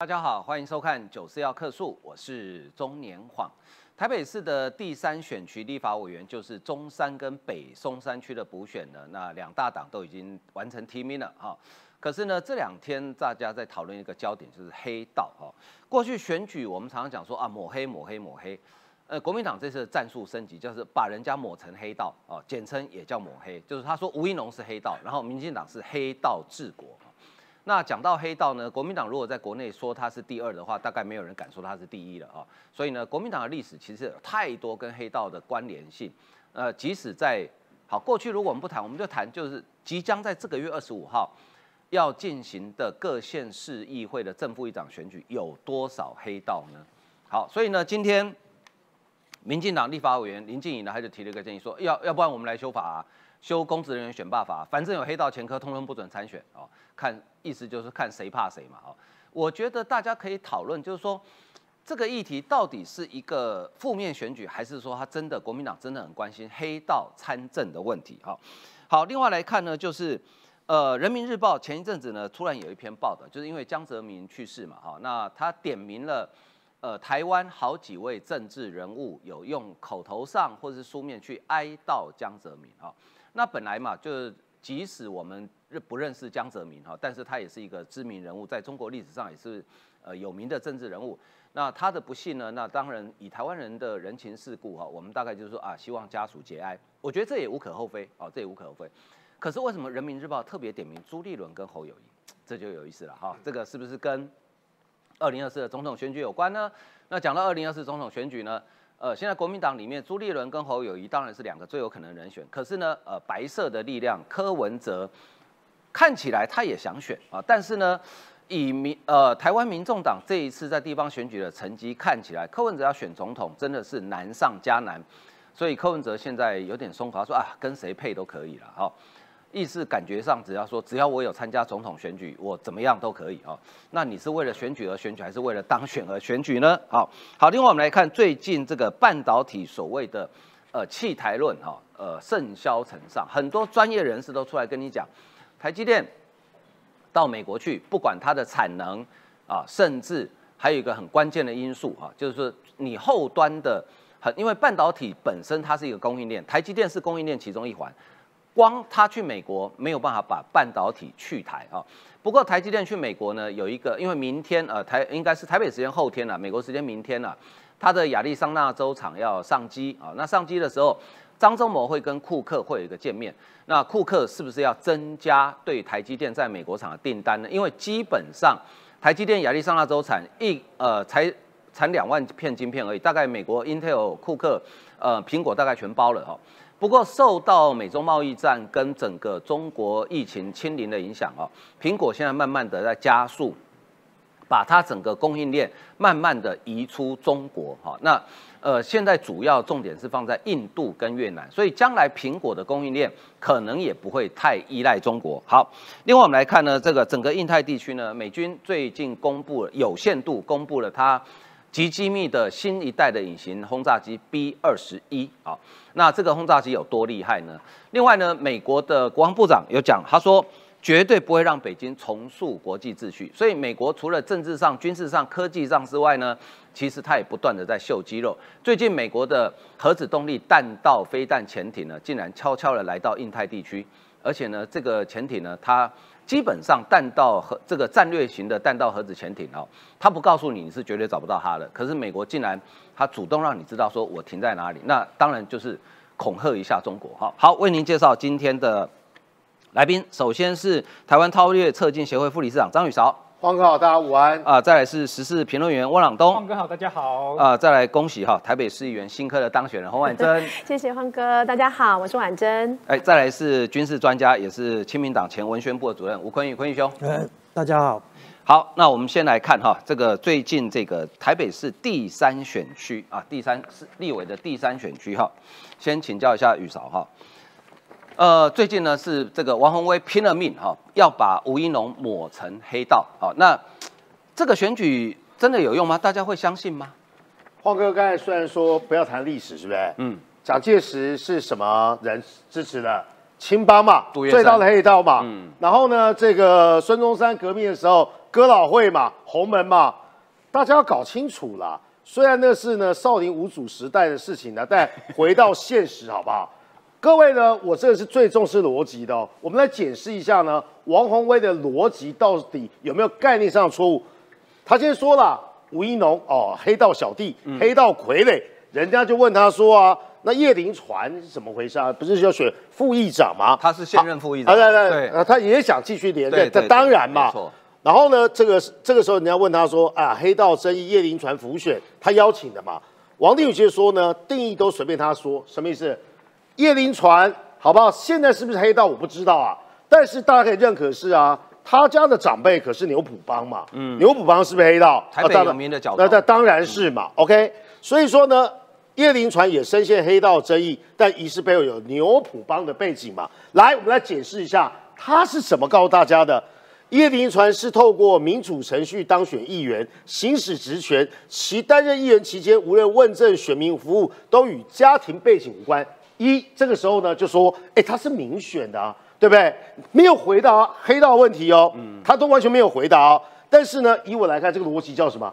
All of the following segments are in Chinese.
大家好，欢迎收看九四要客诉，我是中年晃。台北市的第三选区立法委员就是中山跟北松山区的补选呢，那两大党都已经完成提名了哈。可是呢，这两天大家在讨论一个焦点，就是黑道哈。过去选举我们常常讲说啊，抹黑抹黑抹黑。呃，国民党这次的战术升级，就是把人家抹成黑道哦，简称也叫抹黑，就是他说吴一农是黑道，然后民进党是黑道治国。那讲到黑道呢，国民党如果在国内说他是第二的话，大概没有人敢说他是第一了啊。所以呢，国民党的历史其实有太多跟黑道的关联性。呃，即使在好过去，如果我们不谈，我们就谈就是即将在这个月二十五号要进行的各县市议会的正副议长选举，有多少黑道呢？好，所以呢，今天民进党立法委员林静怡呢，他就提了一个建议，说要要不然我们来修法啊。修公职人员选罢法，反正有黑道前科，通通不准参选哦。看意思就是看谁怕谁嘛哦。我觉得大家可以讨论，就是说这个议题到底是一个负面选举，还是说他真的国民党真的很关心黑道参政的问题？哈，好，另外来看呢，就是呃，人民日报前一阵子呢，突然有一篇报道，就是因为江泽民去世嘛，哈，那他点名了呃台湾好几位政治人物有用口头上或是书面去哀悼江泽民啊。那本来嘛，就是即使我们认不认识江泽民哈，但是他也是一个知名人物，在中国历史上也是呃有名的政治人物。那他的不幸呢，那当然以台湾人的人情世故哈，我们大概就是说啊，希望家属节哀。我觉得这也无可厚非哦，这也无可厚非。可是为什么人民日报特别点名朱立伦跟侯友谊，这就有意思了哈。这个是不是跟二零二四的总统选举有关呢？那讲到二零二四总统选举呢？呃，现在国民党里面朱立伦跟侯友谊当然是两个最有可能人选，可是呢，呃，白色的力量柯文哲看起来他也想选啊，但是呢，以民呃台湾民众党这一次在地方选举的成绩看起来，柯文哲要选总统真的是难上加难，所以柯文哲现在有点松垮，说啊跟谁配都可以了哈。意思感觉上，只要说只要我有参加总统选举，我怎么样都可以哦。那你是为了选举而选举，还是为了当选而选举呢？好，好，另外我们来看最近这个半导体所谓的呃弃台论哈，呃盛嚣尘上，很多专业人士都出来跟你讲，台积电到美国去，不管它的产能啊，甚至还有一个很关键的因素啊，就是说你后端的很，因为半导体本身它是一个供应链，台积电是供应链其中一环。光他去美国没有办法把半导体去台啊。不过台积电去美国呢，有一个，因为明天呃台应该是台北时间后天了，美国时间明天了，他的亚利桑那州厂要上机啊。那上机的时候，张忠谋会跟库克会有一个见面。那库克是不是要增加对台积电在美国厂的订单呢？因为基本上台积电亚利桑那州产一呃才产两万片晶片而已，大概美国 Intel、库克、呃苹果大概全包了哈。不过，受到美中贸易战跟整个中国疫情清零的影响哦，苹果现在慢慢的在加速，把它整个供应链慢慢的移出中国哈。那呃，现在主要重点是放在印度跟越南，所以将来苹果的供应链可能也不会太依赖中国。好，另外我们来看呢，这个整个印太地区呢，美军最近公布了有限度公布了它。极机密的新一代的隐形轰炸机 B 二十一啊，那这个轰炸机有多厉害呢？另外呢，美国的国防部长有讲，他说绝对不会让北京重塑国际秩序。所以美国除了政治上、军事上、科技上之外呢，其实他也不断的在秀肌肉。最近美国的核子动力弹道飞弹潜艇呢，竟然悄悄的来到印太地区，而且呢，这个潜艇呢，它。基本上弹道核这个战略型的弹道核子潜艇哦，它不告诉你你是绝对找不到它的。可是美国竟然它主动让你知道说我停在哪里，那当然就是恐吓一下中国哈。好，为您介绍今天的来宾，首先是台湾韬略策进协会副理事长张宇韶。黄哥好，大家午安啊！再来是时事评论员汪朗东，黄哥好，大家好啊！再来恭喜哈，台北市议员新科的当选人 洪婉珍，谢谢黄哥，大家好，我是婉珍。哎，再来是军事专家，也是亲民党前文宣部的主任吴坤宇，坤宇兄。哎，大家好。好，那我们先来看哈，这个最近这个台北市第三选区啊，第三是立委的第三选区哈，先请教一下宇嫂哈。呃，最近呢是这个王宏威拼了命哈，要把吴一农抹成黑道。好，那这个选举真的有用吗？大家会相信吗？晃哥刚才虽然说不要谈历史，是不是？嗯。蒋介石是什么人支持的？青帮嘛，最大的黑道嘛。嗯。然后呢，这个孙中山革命的时候，哥老会嘛，洪门嘛，大家要搞清楚啦。虽然那是呢少林五祖时代的事情呢，但回到现实好不好？各位呢，我这个是最重视逻辑的哦。我们来解释一下呢，王宏威的逻辑到底有没有概念上的错误？他先说了吴一农哦，黑道小弟，黑道傀儡，人家就问他说啊。那叶林传是怎么回事啊？不是要选副议长吗？他是现任副议长，对对对，他也想继续连任，这当然嘛。然后呢，这个这个时候人家问他说啊，黑道争议叶林传浮选，他邀请的嘛。王定宇就说呢，定义都随便他说，什么意思？叶林传好不好？现在是不是黑道我不知道啊，但是大家可以认可是啊，他家的长辈可是牛埔帮嘛，嗯，牛埔帮是不是黑道？台北有名的角那那当然是嘛。OK，所以说呢。叶林传也深陷黑道争议，但疑似背后有牛埔帮的背景嘛？来，我们来解释一下，他是怎么告诉大家的？叶林传是透过民主程序当选议员，行使职权，其担任议员期间，无论问政、选民服务，都与家庭背景无关。一这个时候呢，就说，哎，他是民选的，啊，对不对？没有回答黑道问题哦，他都完全没有回答哦。但是呢，以我来看，这个逻辑叫什么？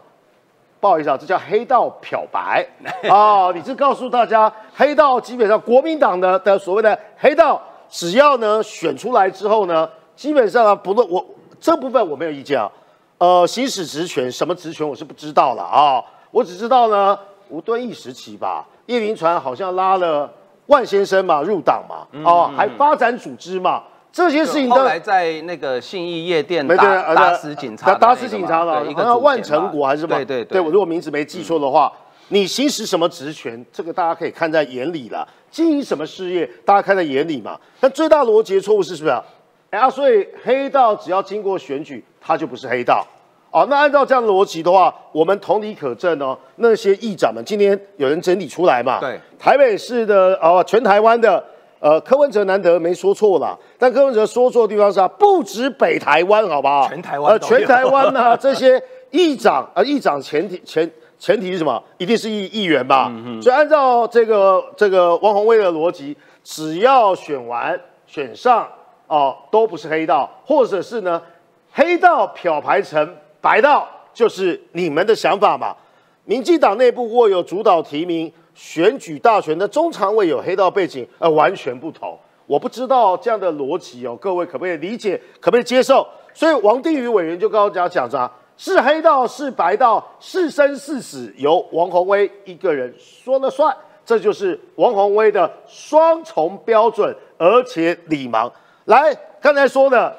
不好意思啊，这叫黑道漂白啊！你是告诉大家，黑道基本上国民党的的所谓的黑道，只要呢选出来之后呢，基本上啊，不论我这部分我没有意见啊。呃，行使职权，什么职权我是不知道了啊。我只知道呢，吴敦义时期吧，叶林传好像拉了万先生嘛入党嘛，哦，还发展组织嘛。这些事情后来在那个信义夜店打打死警察，打死警察了，好像万成国还是什么？对对对，我如果名字没记错的话，你行使什么职权，这个大家可以看在眼里了。经营什么事业，大家看在眼里嘛。但最大逻辑错误是什么？哎，所以黑道只要经过选举，他就不是黑道。哦，那按照这样的逻辑的话，我们同理可证哦。那些议长们，今天有人整理出来嘛？对，台北市的哦，全台湾的。呃，柯文哲难得没说错了，但柯文哲说错的地方是啊，不止北台湾，好不好？全台湾，呃，全台湾呢，这些议长，呃，议长前提前前提是什么？一定是议议员吧？所以按照这个这个王宏威的逻辑，只要选完选上哦，都不是黑道，或者是呢，黑道漂白成白道，就是你们的想法嘛？民进党内部握有主导提名。选举大权的中常委有黑道背景，呃，完全不同。我不知道这样的逻辑哦，各位可不可以理解，可不可以接受？所以王定宇委员就告诉大家讲着，是黑道是白道，是生是死由王宏威一个人说了算。这就是王宏威的双重标准，而且礼盲。来，刚才说的，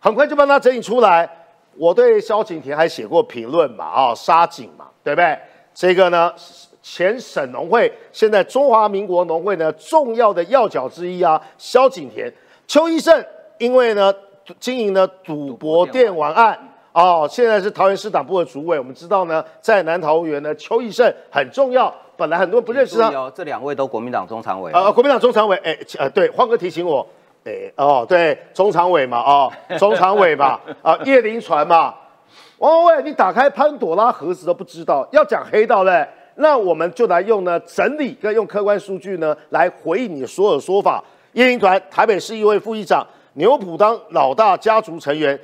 很快就帮他整理出来。我对萧景田还写过评论嘛，啊，杀警嘛，对不对？这个呢？前省农会，现在中华民国农会呢重要的要角之一啊，萧景田、邱义胜，因为呢经营呢赌博电玩案哦，现在是桃园市党部的主委。我们知道呢，在南桃园呢，邱义胜很重要，本来很多人不认识他。哦。这两位都国民党中常委呃，国民党中常委，哎，呃，对，欢哥提醒我，哎，哦，对，中常委嘛，哦，中常委嘛，啊，叶林传嘛，王伟，你打开潘朵拉盒子都不知道，要讲黑道嘞。那我们就来用呢整理跟用客观数据呢来回应你所有说法。叶林团台北市议会副议长，牛埔当老大家族成员，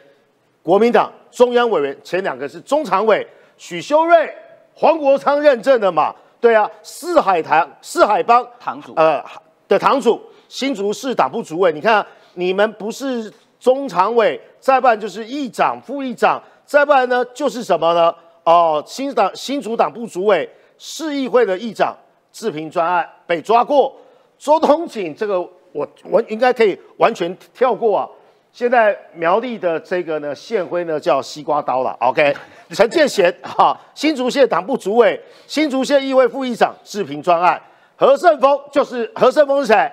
国民党中央委员，前两个是中常委许修睿、黄国昌认证的嘛？对啊，四海堂四海帮堂主呃的堂主，新竹市党部主委。你看你们不是中常委，再不然就是议长、副议长，再不然呢就是什么呢？哦，新党新竹党部主委。市议会的议长自评专案被抓过，周东锦这个我我应该可以完全跳过啊。现在苗栗的这个呢县徽呢叫西瓜刀了，OK。陈建贤 哈，新竹县党部主委，新竹县议会副议长自评专案。何胜峰就是何胜峰是谁？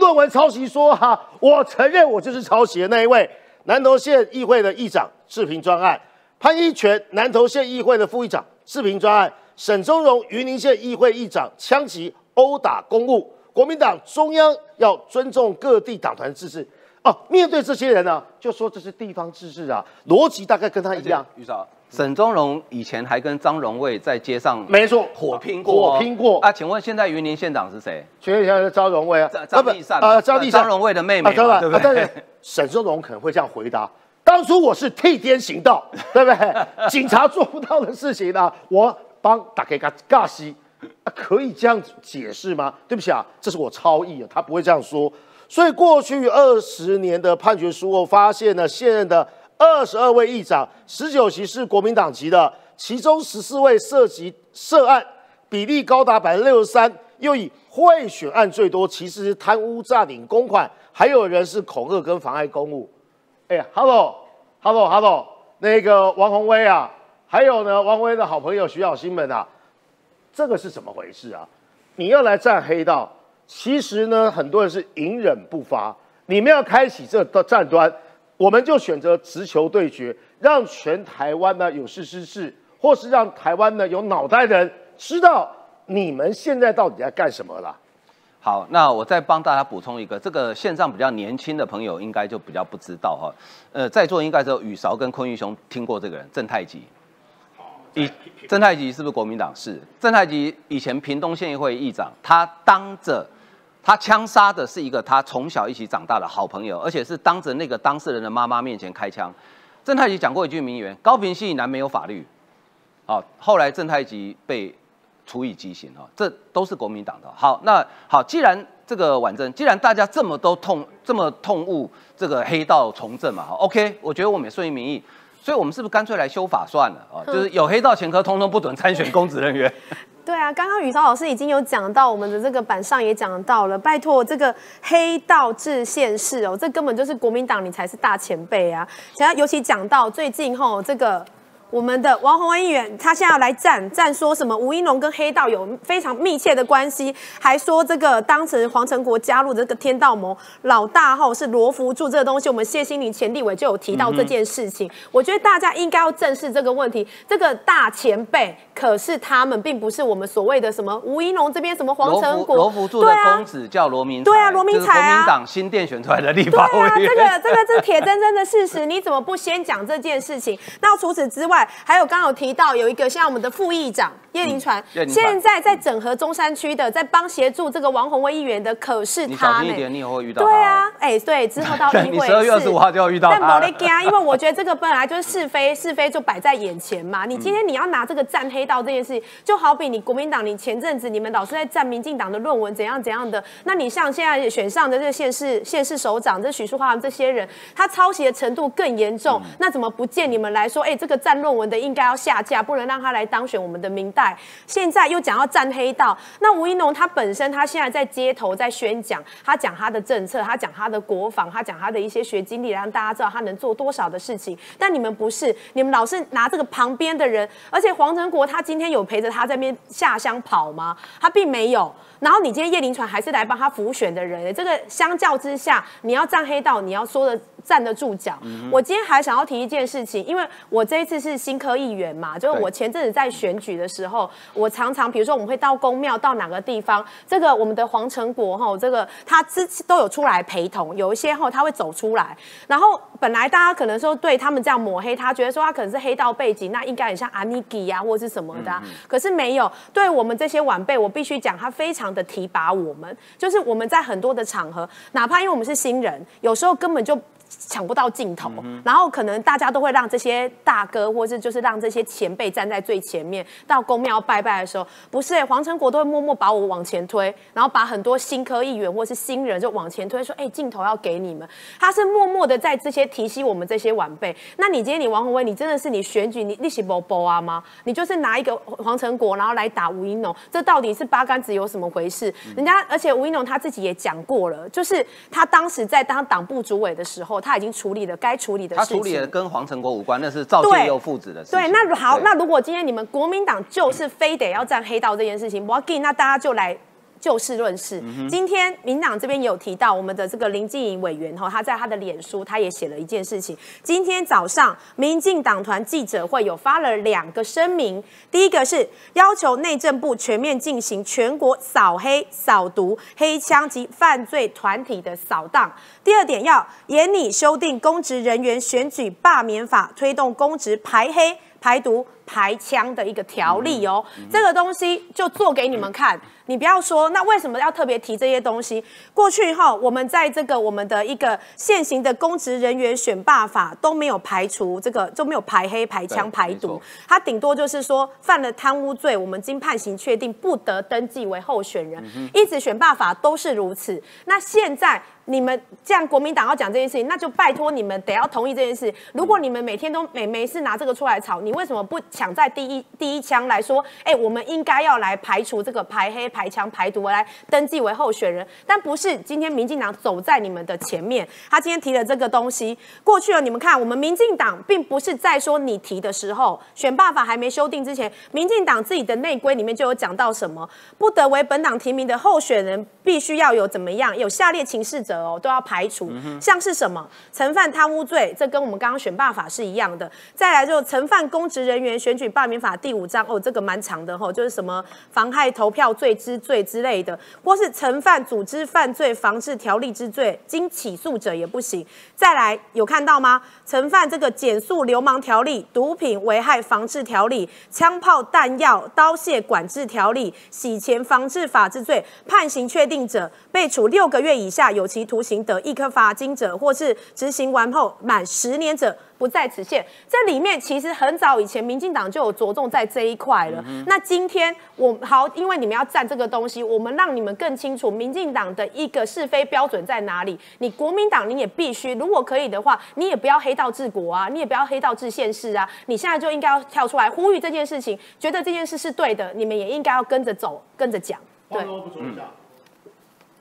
论文抄袭说哈，我承认我就是抄袭的那一位。南投县议会的议长自评专案。潘一全南投县议会的副议长自评专案。沈宗荣，云林县议会议长枪击殴打公务，国民党中央要尊重各地党团自治。哦，面对这些人呢，就说这是地方自治啊，逻辑大概跟他一样。于少，沈宗荣以前还跟张荣卫在街上没错火拼过，火拼过啊？请问现在云林县长是谁？请问一下是张荣卫啊？张立善啊，张立善，张荣卫的妹妹，对不对？但是沈宗荣可能会这样回答。当初我是替天行道，对不对？警察做不到的事情呢，我帮打给嘎嘎西，啊，可以这样解释吗？对不起啊，这是我超意啊，他不会这样说。所以过去二十年的判决书我，发现呢，现任的二十二位议长，十九席是国民党籍的，其中十四位涉及涉案比例高达百分之六十三，又以贿选案最多，其实是贪污诈领公款，还有人是恐吓跟妨碍公务。哎呀，Hello，Hello，Hello，那个王宏威啊，还有呢，王宏威的好朋友徐小新们啊，这个是怎么回事啊？你要来站黑道？其实呢，很多人是隐忍不发。你们要开启这的战端，我们就选择直球对决，让全台湾呢有事之士，或是让台湾呢有脑袋的人知道你们现在到底在干什么了。好，那我再帮大家补充一个，这个线上比较年轻的朋友应该就比较不知道哈。呃，在座应该只有宇韶跟坤玉兄听过这个人郑太吉。以郑太吉是不是国民党？是郑太吉以前屏东县议会议长，他当着。他枪杀的是一个他从小一起长大的好朋友，而且是当着那个当事人的妈妈面前开枪。郑太吉讲过一句名言：“高平溪以南没有法律。”好，后来郑太吉被处以极刑啊，这都是国民党的。好，那好，既然这个婉珍，既然大家这么都痛这么痛恶这个黑道从政嘛，好，OK，我觉得我们也顺应民意，所以我们是不是干脆来修法算了啊？就是有黑道前科，通通不准参选公职人员。对啊，刚刚宇超老师已经有讲到，我们的这个板上也讲到了。拜托，这个黑道治县市哦，这根本就是国民党，你才是大前辈啊！想要尤其讲到最近吼这个。我们的王宏文议员，他现在要来站站，说什么吴英龙跟黑道有非常密切的关系，还说这个当时黄成国加入这个天道盟老大后是罗福柱这个东西，我们谢心凌前立委就有提到这件事情。我觉得大家应该要正视这个问题。这个大前辈可是他们，并不是我们所谓的什么吴英龙这边什么黄成国罗福柱的公子叫罗明对啊，罗明才啊，国民党新店选出来的立法委员。这个这个是铁铮铮的事实，你怎么不先讲这件事情？那除此之外。还有刚刚有提到有一个像我们的副议长叶林传，现在在整合中山区的，在帮协助这个王宏威议员的，可是他呢？你以后会遇到。对啊，哎，对，之后到议 会十二月二十五号就要遇到。但莫雷加，因为我觉得这个本来就是是非，是非就摆在眼前嘛。你今天你要拿这个站黑道这件事情，就好比你国民党，你前阵子你们老是在站民进党的论文怎样怎样的，那你像现在选上的这个县市县市首长，这许淑华这些人，他抄袭的程度更严重，那怎么不见你们来说？哎，这个站论文的应该要下架，不能让他来当选我们的明代。现在又讲要站黑道，那吴一农他本身他现在在街头在宣讲，他讲他的政策，他讲他的国防，他讲他的一些学经历，让大家知道他能做多少的事情。但你们不是，你们老是拿这个旁边的人，而且黄成国他今天有陪着他在边下乡跑吗？他并没有。然后你今天叶林传还是来帮他辅选的人，这个相较之下，你要站黑道，你要说的。站得住脚。我今天还想要提一件事情，因为我这一次是新科议员嘛，就是我前阵子在选举的时候，我常常比如说我们会到公庙到哪个地方，这个我们的黄成国哈，这个他之前都有出来陪同，有一些后他会走出来，然后本来大家可能说对他们这样抹黑他，觉得说他可能是黑道背景，那应该很像阿尼基呀或是什么的，可是没有，对我们这些晚辈，我必须讲他非常的提拔我们，就是我们在很多的场合，哪怕因为我们是新人，有时候根本就。抢不到镜头，然后可能大家都会让这些大哥，或是就是让这些前辈站在最前面。到公庙拜拜的时候，不是哎，黄成国都会默默把我往前推，然后把很多新科议员或是新人就往前推，说哎，镜头要给你们。他是默默的在这些提醒我们这些晚辈。那你今天你王宏威，你真的是你选举你利息不不啊吗？你就是拿一个黄成国，然后来打吴英龙，这到底是八竿子有什么回事？人家而且吴英龙他自己也讲过了，就是他当时在当党部主委的时候。他已经处理了该处理的事情。他处理了跟黄成国无关，那是赵建佑父子的事情。对，那好，那如果今天你们国民党就是非得要站黑道这件事情，我要给那大家就来。就事论事。今天民党这边有提到我们的这个林静怡委员哈，他在他的脸书他也写了一件事情。今天早上民进党团记者会有发了两个声明，第一个是要求内政部全面进行全国扫黑扫毒黑枪及犯罪团体的扫荡。第二点要严拟修订公职人员选举罢免法，推动公职排黑排毒。排枪的一个条例哦，这个东西就做给你们看。你不要说，那为什么要特别提这些东西？过去哈，我们在这个我们的一个现行的公职人员选罢法都没有排除这个，都没有排黑、排枪、排毒，它顶多就是说犯了贪污罪，我们经判刑确定不得登记为候选人，一直选罢法都是如此。那现在。你们这样国民党要讲这件事情，那就拜托你们得要同意这件事。如果你们每天都每没事拿这个出来炒，你为什么不抢在第一第一枪来说？哎，我们应该要来排除这个排黑、排枪、排毒，来登记为候选人。但不是今天民进党走在你们的前面，他今天提了这个东西过去了。你们看，我们民进党并不是在说你提的时候，选罢法还没修订之前，民进党自己的内规里面就有讲到什么，不得为本党提名的候选人必须要有怎么样，有下列情事者。哦，都要排除，像是什么曾犯贪污罪，这跟我们刚刚选罢法是一样的。再来就曾犯公职人员选举罢免法第五章，哦，这个蛮长的哈，就是什么妨害投票罪之罪之类的，或是曾犯组织犯罪防治条例之罪，经起诉者也不行。再来有看到吗？曾犯这个减速流氓条例、毒品危害防治条例、枪炮弹药刀械管制条例、洗钱防治法之罪，判刑确定者，被处六个月以下有期。徒刑得一颗罚金者，或是执行完后满十年者，不在此限。这里面其实很早以前，民进党就有着重在这一块了。那今天我好，因为你们要占这个东西，我们让你们更清楚民进党的一个是非标准在哪里。你国民党，你也必须，如果可以的话，你也不要黑道治国啊，你也不要黑道治县市啊。你现在就应该要跳出来呼吁这件事情，觉得这件事是对的，你们也应该要跟着走，跟着讲。对。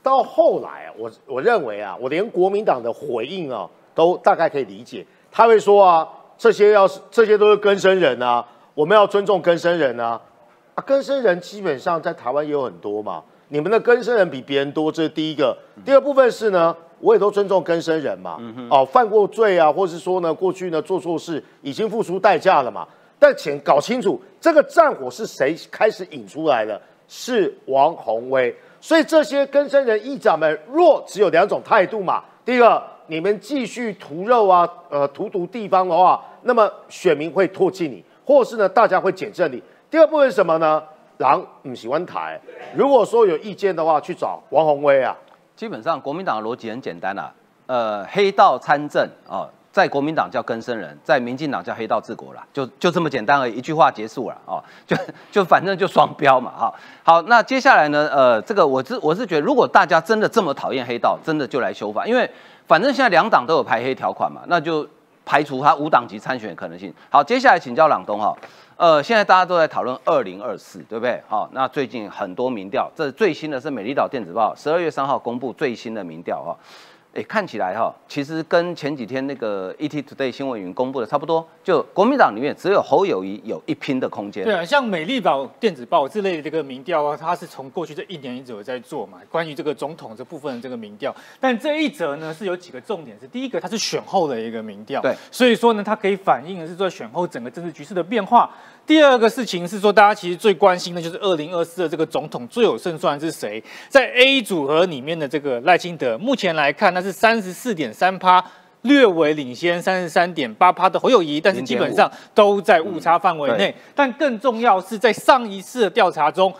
到后来啊，我我认为啊，我连国民党的回应啊，都大概可以理解。他会说啊，这些要是这些都是根生人啊，我们要尊重根生人啊。啊，根生人基本上在台湾也有很多嘛。你们的根生人比别人多，这是第一个。第二部分是呢，我也都尊重根生人嘛。哦，犯过罪啊，或是说呢，过去呢做错事，已经付出代价了嘛。但请搞清楚，这个战火是谁开始引出来的？是王宏威。所以这些根生人议长们，若只有两种态度嘛，第一个，你们继续屠肉啊，呃，屠毒地方的话，那么选民会唾弃你，或是呢，大家会检正你。第二部分是什么呢？狼唔喜欢台，如果说有意见的话，去找王宏威啊。基本上国民党的逻辑很简单啊，呃，黑道参政啊。在国民党叫根生人，在民进党叫黑道治国了，就就这么简单而已，一句话结束了哦，就就反正就双标嘛哈。好，那接下来呢？呃，这个我是我是觉得，如果大家真的这么讨厌黑道，真的就来修法，因为反正现在两党都有排黑条款嘛，那就排除他无党籍参选可能性。好，接下来请教朗东哈，呃，现在大家都在讨论二零二四，对不对？好，那最近很多民调，这最新的是美丽岛电子报十二月三号公布最新的民调哈。哎，看起来哈，其实跟前几天那个 ET Today 新闻云公布的差不多。就国民党里面只有侯友谊有一拼的空间。对啊，像美丽岛电子报之类的这个民调啊，它是从过去这一年一直有在做嘛，关于这个总统这部分的这个民调。但这一则呢是有几个重点，是第一个它是选后的一个民调，对，所以说呢它可以反映的是说选后整个政治局势的变化。第二个事情是说，大家其实最关心的就是二零二四的这个总统最有胜算是谁？在 A 组合里面的这个赖清德，目前来看那是三十四点三趴，略微领先三十三点八趴的侯友谊，但是基本上都在误差范围内。但更重要是在上一次的调查中。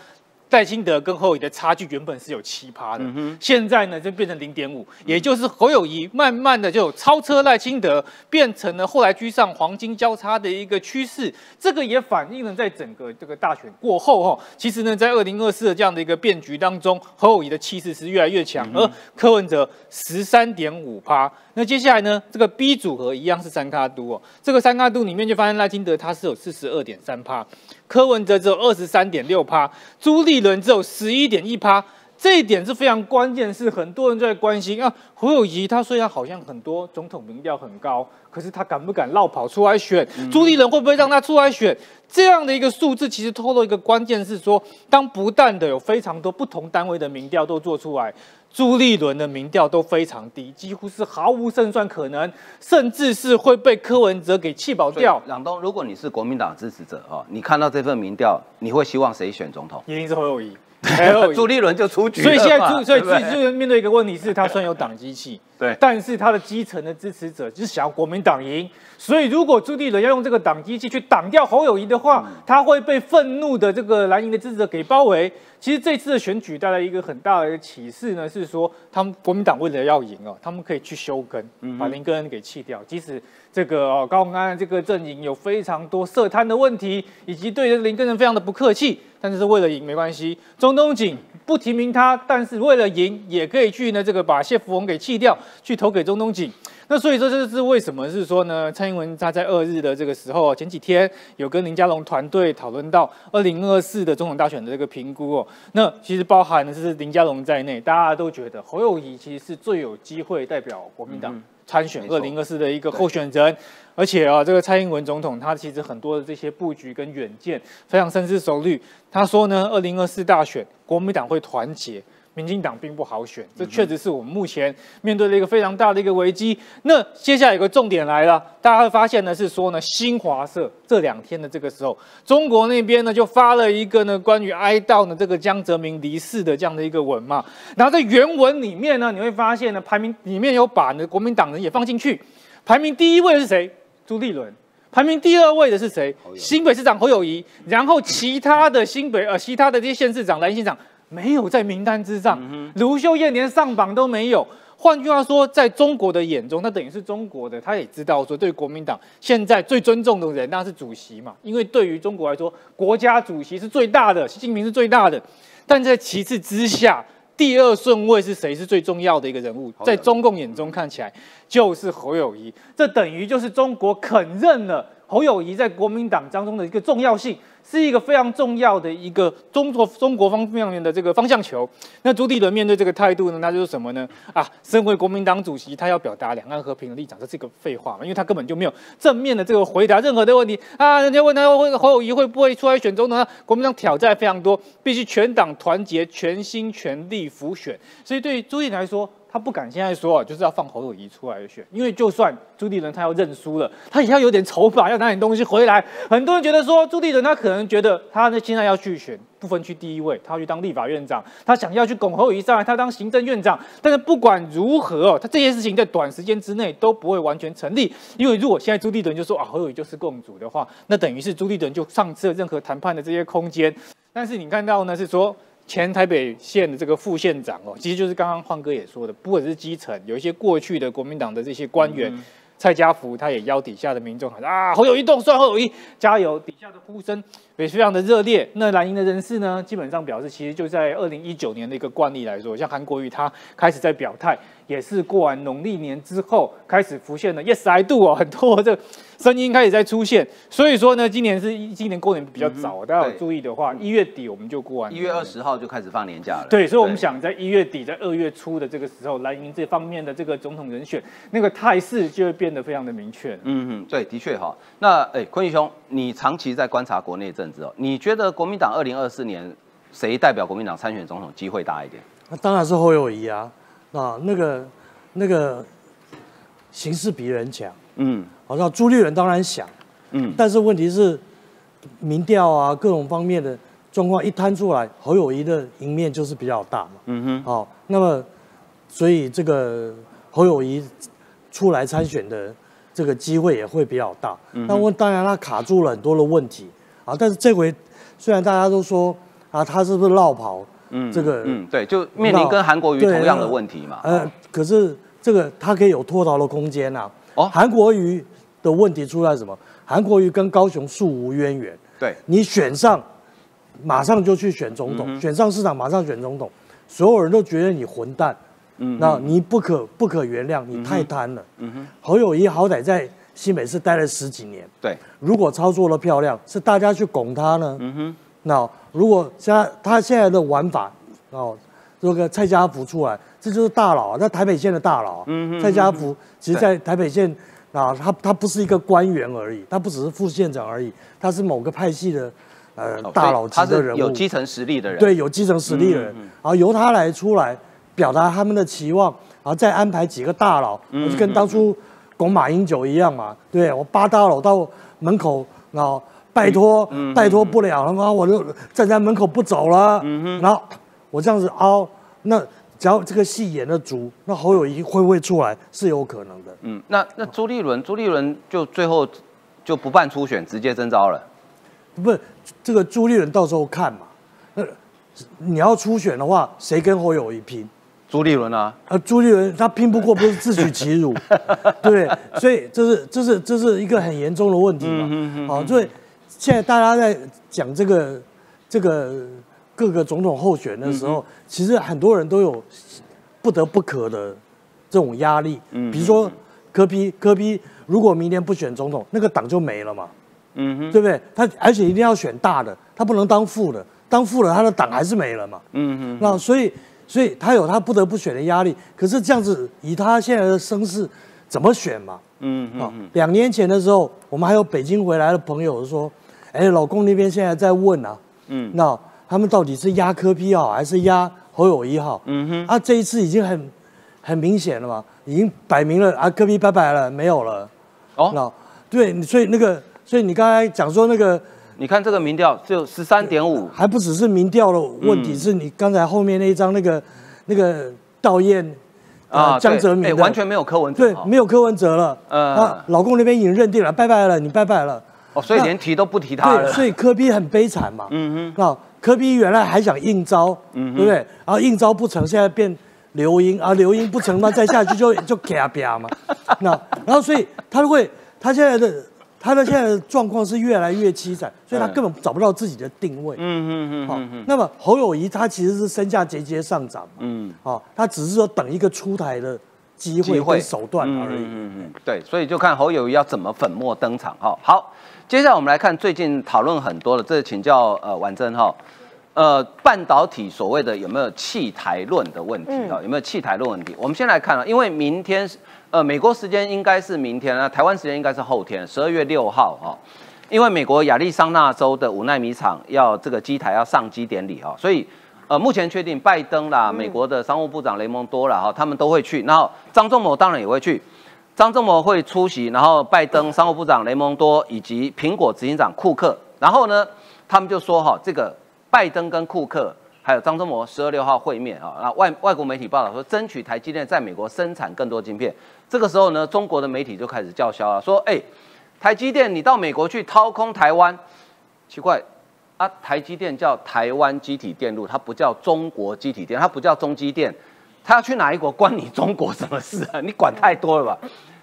戴清德跟侯友谊的差距原本是有七趴的，现在呢就变成零点五，也就是侯友谊慢慢的就超车赖清德，变成了后来居上黄金交叉的一个趋势。这个也反映了在整个这个大选过后哈，其实呢在二零二四的这样的一个变局当中，侯友谊的气势是越来越强，而柯文哲十三点五趴。那接下来呢这个 B 组合一样是三卡都哦，这个三卡都里面就发现赖清德他是有四十二点三趴。柯文哲只有二十三点六趴，朱立伦只有十一点一趴，这一点是非常关键，是很多人在关心啊。胡友谊他虽然好像很多总统民调很高，可是他敢不敢绕跑出来选？朱立伦会不会让他出来选？这样的一个数字其实透露一个关键是说，当不断的有非常多不同单位的民调都做出来。朱立伦的民调都非常低，几乎是毫无胜算可能，甚至是会被柯文哲给气保掉。朗东，如果你是国民党支持者哦，你看到这份民调，你会希望谁选总统？一定是侯友谊。朱立伦就出局了所以现在嘛朱，所以朱朱面对一个问题是，他虽然有党机器，对但是他的基层的支持者就是想要国民党赢，所以如果朱立伦要用这个党机器去挡掉侯友谊的话，嗯他会被愤怒的这个蓝营的支持者给包围。其实这次的选举带来一个很大的启示呢，是说他们国民党为了要赢哦，他们可以去修根，嗯把林根恩给弃掉，即使。这个哦，高虹安这个阵营有非常多涉贪的问题，以及对林根人非常的不客气，但是为了赢没关系。中东锦不提名他，但是为了赢也可以去呢，这个把谢福洪给弃掉，去投给中东锦。那所以说这是为什么是说呢？蔡英文他在二日的这个时候，前几天有跟林佳龙团队讨论到二零二四的总统大选的这个评估哦。那其实包含的是林佳龙在内，大家都觉得侯友谊其实是最有机会代表国民党。参选二零二四的一个候选人，而且啊，这个蔡英文总统他其实很多的这些布局跟远见非常深思熟虑。他说呢，二零二四大选国民党会团结，民进党并不好选，这确实是我们目前面对的一个非常大的一个危机。那接下来有个重点来了，大家会发现呢是说呢，新华社这两天的这个时候，中国那边呢就发了一个呢关于哀悼呢这个江泽民离世的这样的一个文嘛。然后在原文里面呢，你会发现呢排名里面有把呢国民党人也放进去，排名第一位的是谁？朱立伦。排名第二位的是谁？新北市长侯友谊，然后其他的新北呃，其他的这些县市长、蓝县长没有在名单之上，卢秀燕连上榜都没有。换句话说，在中国的眼中，那等于是中国的，他也知道说，对国民党现在最尊重的人，那是主席嘛，因为对于中国来说，国家主席是最大的，习近平是最大的。但在其次之下，第二顺位是谁是最重要的一个人物？在中共眼中看起来就是侯友谊，这等于就是中国肯认了侯友谊在国民党当中的一个重要性，是一个非常重要的一个中国中国方面的这个方向球。那朱立伦面对这个态度呢，那就是什么呢？啊，身为国民党主席，他要表达两岸和平的立场，这是一个废话嘛，因为他根本就没有正面的这个回答任何的问题啊。人家问他会侯友谊会不会出来选总统呢？国民党挑战非常多，必须全党团结，全心全力辅选。所以对于朱立伦来说，他不敢现在说啊，就是要放侯友谊出来选，因为就算朱立伦他要认输了，他也要有点筹码，要拿点东西回来。很多人觉得说，朱立伦他可能觉得他呢现在要去选不分区第一位，他要去当立法院长，他想要去拱侯友谊上来，他当行政院长。但是不管如何，他这件事情在短时间之内都不会完全成立，因为如果现在朱立伦就说啊侯友谊就是共主的话，那等于是朱立伦就丧失了任何谈判的这些空间。但是你看到呢是说。前台北县的这个副县长哦，其实就是刚刚焕哥也说的，不管是基层，有一些过去的国民党的这些官员，蔡家福他也邀底下的民众喊啊，侯友谊动算侯友谊加油，底下的呼声也非常的热烈。那蓝营的人士呢，基本上表示，其实就在二零一九年的一个惯例来说，像韩国瑜他开始在表态，也是过完农历年之后开始浮现了 Yes I do 哦，很多这个声音开始在出现。所以说呢，今年是今年过年比较早，大家有注意的话，一月底我们就过完一月二十号就开始放年假了。对，所以我们想在一月底、在二月初的这个时候，蓝营这方面的这个总统人选，那个态势就会变得非常的明确。嗯嗯，对，的确哈。那哎，坤宇兄，你长期在观察国内政治哦，你觉得国民党二零二四年谁代表国民党参选总统机会大一点？那当然是侯友谊啊，啊，那个那个形势比人强，嗯好像朱立伦当然想，嗯，但是问题是民调啊各种方面的状况一摊出来，侯友谊的赢面就是比较大嘛。嗯哼，好、那么所以这个侯友谊出来参选的这个机会也会比较大。那我当然他卡住了很多的问题啊，但是这回虽然大家都说啊他是不是绕跑，嗯这个嗯，对，就面临跟韩国瑜同样的那问题嘛。呃，可是这个他可以有脱逃的空间呐、哦。韩国瑜的问题出在什么？韩国瑜跟高雄素无渊源，对，你选上，马上就去选总统，选上市长马上选总统，所有人都觉得你混蛋，嗯那你不可不可原谅，你太贪了。嗯哼，侯友谊好歹在新北市待了十几年，对，如果操作的漂亮，是大家去拱他呢？嗯哼，那如果现在他现在的玩法，哦，这个蔡家福出来，这就是大佬啊，那台北县的大佬啊。嗯哼蔡家福其实，在台北县啊，他他不是一个官员而已，他不只是副县长而已，他是某个派系的呃哦大佬级的人物，有基层实力的人。对，有基层实力的人，然后由他来出来表达他们的期望，然后再安排几个大佬，嗯就跟当初拱马英九一样嘛，对我八大佬到门口，然后拜托，拜托不了了嘛？我就站在门口不走了。然后我这样子凹，那只要这个戏演的足，那侯友谊会不会出来是有可能的。嗯，那那朱立伦，朱立伦就最后就不办初选，直接征召了。不是这个朱立伦到时候看嘛？那你要初选的话，谁跟侯友谊拼？朱立伦啊，呃，朱立伦他拼不过，不是自取其辱，对？所以这是这是这是一个很严重的问题嘛。好，所以现在大家在讲这个这个各个总统候选的时候，其实很多人都有不得不可的这种压力。嗯，比如说科比，科比如果明年不选总统，那个党就没了嘛。嗯哼，对不对？他而且一定要选大的，他不能当副的，当副的他的党还是没了嘛。嗯哼，那所以。所以他有他不得不选的压力，可是这样子以他现在的声势，怎么选嘛？嗯嗯。两年前的时候，我们还有北京回来的朋友说：“哎，老公那边现在在问啊，嗯，那他们到底是压科批好还是压侯友谊好？嗯哼。啊，这一次已经很很明显了嘛，已经摆明了啊，科批拜拜了，没有了。哦，那对，所以那个，所以你刚才讲说那个。你看这个民调就十三点五，还不只是民调的问题，是你刚才后面那一张那个那个悼唁啊，江泽民完全没有柯文哲，对，没有柯文哲了。嗯，老公那边已经认定了，拜拜了，你拜拜了。哦，所以连提都不提他了。所以柯比很悲惨嘛。嗯哼，那柯比原来还想应招，对不对？然后应招不成，现在变刘英啊，刘英不成嘛，再下去就 就卡啪嘛。那然后所以他会，他现在的。他的现在的状况是越来越凄惨，所以他根本找不到自己的定位。嗯嗯嗯。好，那么侯友谊他其实是身价节节上涨。嗯。好，他只是说等一个出台的机会跟手段而已。嗯嗯。对，所以就看侯友谊要怎么粉墨登场。哈，好，接下来我们来看最近讨论很多的，这请教呃婉珍哈，呃半导体所谓的有没有弃台论的问题啊？有没有弃台论问题？我们先来看啊，因为明天。呃，美国时间应该是明天啊，台湾时间应该是后天，十二月六号哈。因为美国亚利桑那州的五纳米厂要这个机台要上机典礼哈，所以呃，目前确定拜登啦，美国的商务部长雷蒙多啦哈，他们都会去。然后张仲谋当然也会去，张仲谋会出席，然后拜登、商务部长雷蒙多以及苹果执行长库克，然后呢，他们就说哈，这个拜登跟库克。还有张忠谋十二六号会面啊，那外外国媒体报道说，争取台积电在美国生产更多晶片。这个时候呢，中国的媒体就开始叫嚣了，说：哎，台积电你到美国去掏空台湾，奇怪啊，台积电叫台湾机体电路，它不叫中国机体电，它不叫中机电，它要去哪一国关你中国什么事啊？你管太多了吧？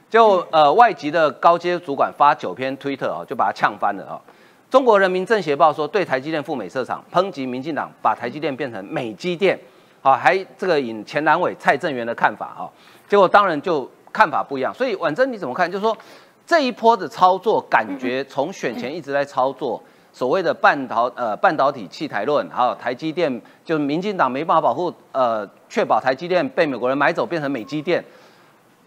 就呃外籍的高阶主管发九篇推特啊，就把它呛翻了啊。中国人民政协报说，对台积电赴美设厂，抨击民进党把台积电变成美积电，好，还这个引前南委蔡正元的看法哈，结果当然就看法不一样。所以婉珍你怎么看？就是说这一波的操作，感觉从选前一直在操作所谓的半导呃半导体弃台论，还有台积电，就是民进党没办法保护呃确保台积电被美国人买走变成美积电，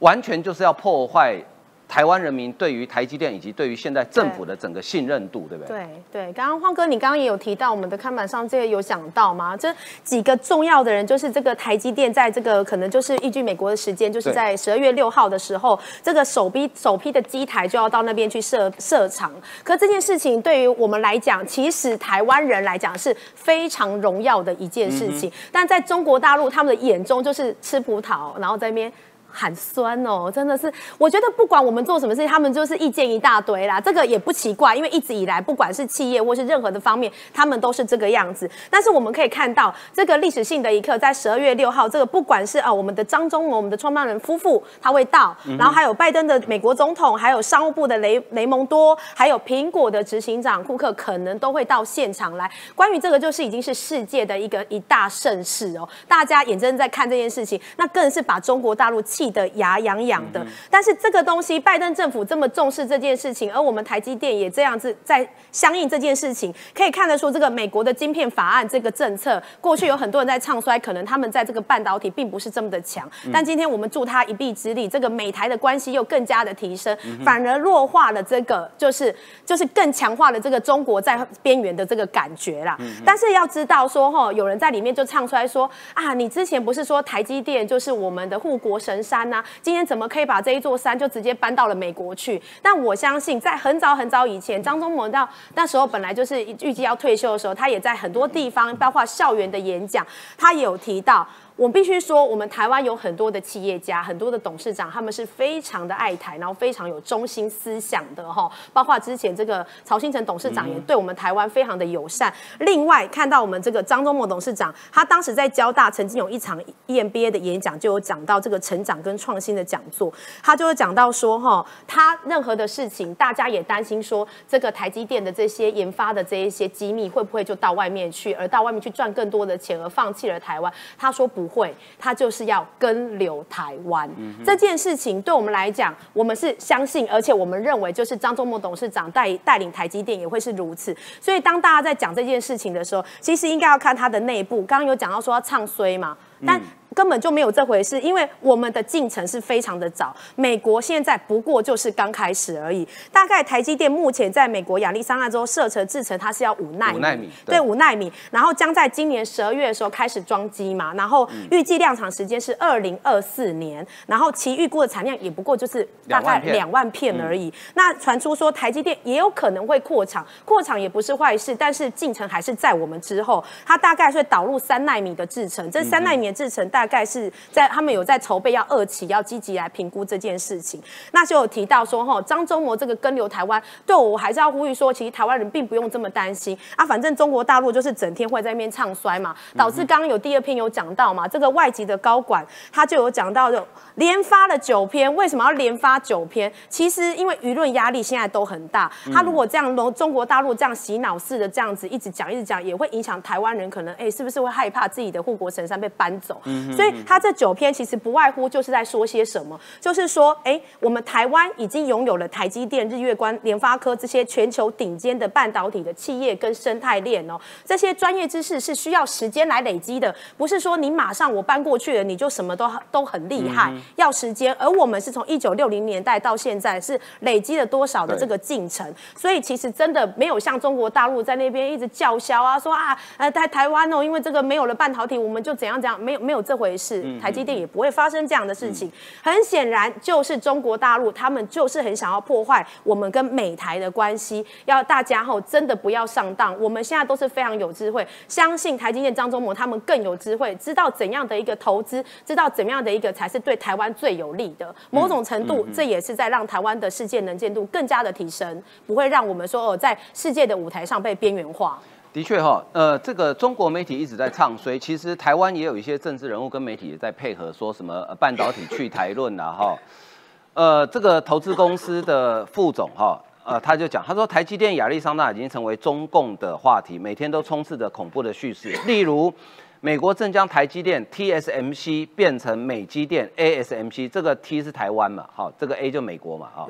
完全就是要破坏。台湾人民对于台积电以及对于现在政府的整个信任度，对不对？对对，刚刚荒哥，你刚刚也有提到我们的看板上这个有讲到吗？这几个重要的人，就是这个台积电在这个可能就是依据美国的时间，就是在十二月六号的时候，这个首批首批的机台就要到那边去设设厂。可这件事情对于我们来讲，其实台湾人来讲是非常荣耀的一件事情，但在中国大陆他们的眼中就是吃葡萄，然后在那边。很酸哦，真的是，我觉得不管我们做什么事情，他们就是意见一大堆啦。这个也不奇怪，因为一直以来，不管是企业或是任何的方面，他们都是这个样子。但是我们可以看到，这个历史性的一刻，在十二月六号，这个不管是啊，我们的张忠谋，我们的创办人夫妇他会到，然后还有拜登的美国总统，还有商务部的雷雷蒙多，还有苹果的执行长库克，可能都会到现场来。关于这个，就是已经是世界的一个一大盛事哦，大家眼睁睁在看这件事情，那更是把中国大陆。气得牙痒痒的，但是这个东西，拜登政府这么重视这件事情，而我们台积电也这样子在相应这件事情，可以看得出这个美国的晶片法案这个政策，过去有很多人在唱衰，可能他们在这个半导体并不是这么的强，但今天我们助他一臂之力，这个美台的关系又更加的提升，反而弱化了这个，就是就是更强化了这个中国在边缘的这个感觉啦。但是要知道说，哈，有人在里面就唱出来说啊，你之前不是说台积电就是我们的护国神？山呐、今天怎么可以把这一座山就直接搬到了美国去？但我相信，在很早很早以前，张忠谋到那时候本来就是预计要退休的时候，他也在很多地方，包括校园的演讲，他也有提到。我必须说，我们台湾有很多的企业家，很多的董事长，他们是非常的爱台，然后非常有中心思想的哈。包括之前这个曹新成董事长也对我们台湾非常的友善。另外，看到我们这个张忠谋董事长，他当时在交大曾经有一场 EMBA 的演讲，就有讲到这个成长跟创新的讲座，他就会讲到说哈，他任何的事情，大家也担心说，这个台积电的这些研发的这一些机密会不会就到外面去，而到外面去赚更多的钱，而放弃了台湾？他说不。会，他就是要跟留台湾这件事情，对我们来讲，我们是相信，而且我们认为，就是张忠谋董事长带带领台积电也会是如此。所以，当大家在讲这件事情的时候，其实应该要看他的内部。刚刚有讲到说要唱衰嘛，但。根本就没有这回事，因为我们的进程是非常的早。美国现在不过就是刚开始而已。大概台积电目前在美国亚利桑那州设成制程，它是要五纳米，五纳米对五纳米，然后将在今年十二月的时候开始装机嘛，然后预计量产时间是二零二四年，然后其预估的产量也不过就是大概两万片而已。那传出说台积电也有可能会扩厂，扩厂也不是坏事，但是进程还是在我们之后。它大概会导入三纳米的制程，这三纳米的制程大。大概是在他们有在筹备要二期，要积极来评估这件事情。那就有提到说，哈，张忠谋这个跟留台湾，对我还是要呼吁说，其实台湾人并不用这么担心啊。反正中国大陆就是整天会在那边唱衰嘛，导致刚刚有第二篇有讲到嘛，这个外籍的高管他就有讲到，就连发了九篇，为什么要连发九篇？其实因为舆论压力现在都很大，他如果这样中中国大陆这样洗脑式的这样子一直讲一直讲，也会影响台湾人，可能哎是不是会害怕自己的护国神山被搬走？所以他这九篇其实不外乎就是在说些什么，就是说，哎，我们台湾已经拥有了台积电、日月光、联发科这些全球顶尖的半导体的企业跟生态链哦，这些专业知识是需要时间来累积的，不是说你马上我搬过去了你就什么都都很厉害，要时间。而我们是从一九六零年代到现在是累积了多少的这个进程，所以其实真的没有像中国大陆在那边一直叫嚣啊，说啊，呃，在台湾哦，因为这个没有了半导体，我们就怎样怎样，没有没有这回事。台积电也不会发生这样的事情。很显然，就是中国大陆，他们就是很想要破坏我们跟美台的关系。要大家后真的不要上当。我们现在都是非常有智慧，相信台积电张忠谋他们更有智慧，知道怎样的一个投资，知道怎样的一个才是对台湾最有利的。某种程度，这也是在让台湾的世界能见度更加的提升，不会让我们说哦，在世界的舞台上被边缘化。的确哈，呃，这个中国媒体一直在唱衰，其实台湾也有一些政治人物跟媒体也在配合，说什么半导体去台论呐哈，呃，这个投资公司的副总哈，呃，他就讲，他说台积电亚利桑那已经成为中共的话题，每天都充斥着恐怖的叙事，例如美国正将台积电 TSMC 变成美积电 ASMC，这个 T 是台湾嘛，好，这个 A 就美国嘛，哈。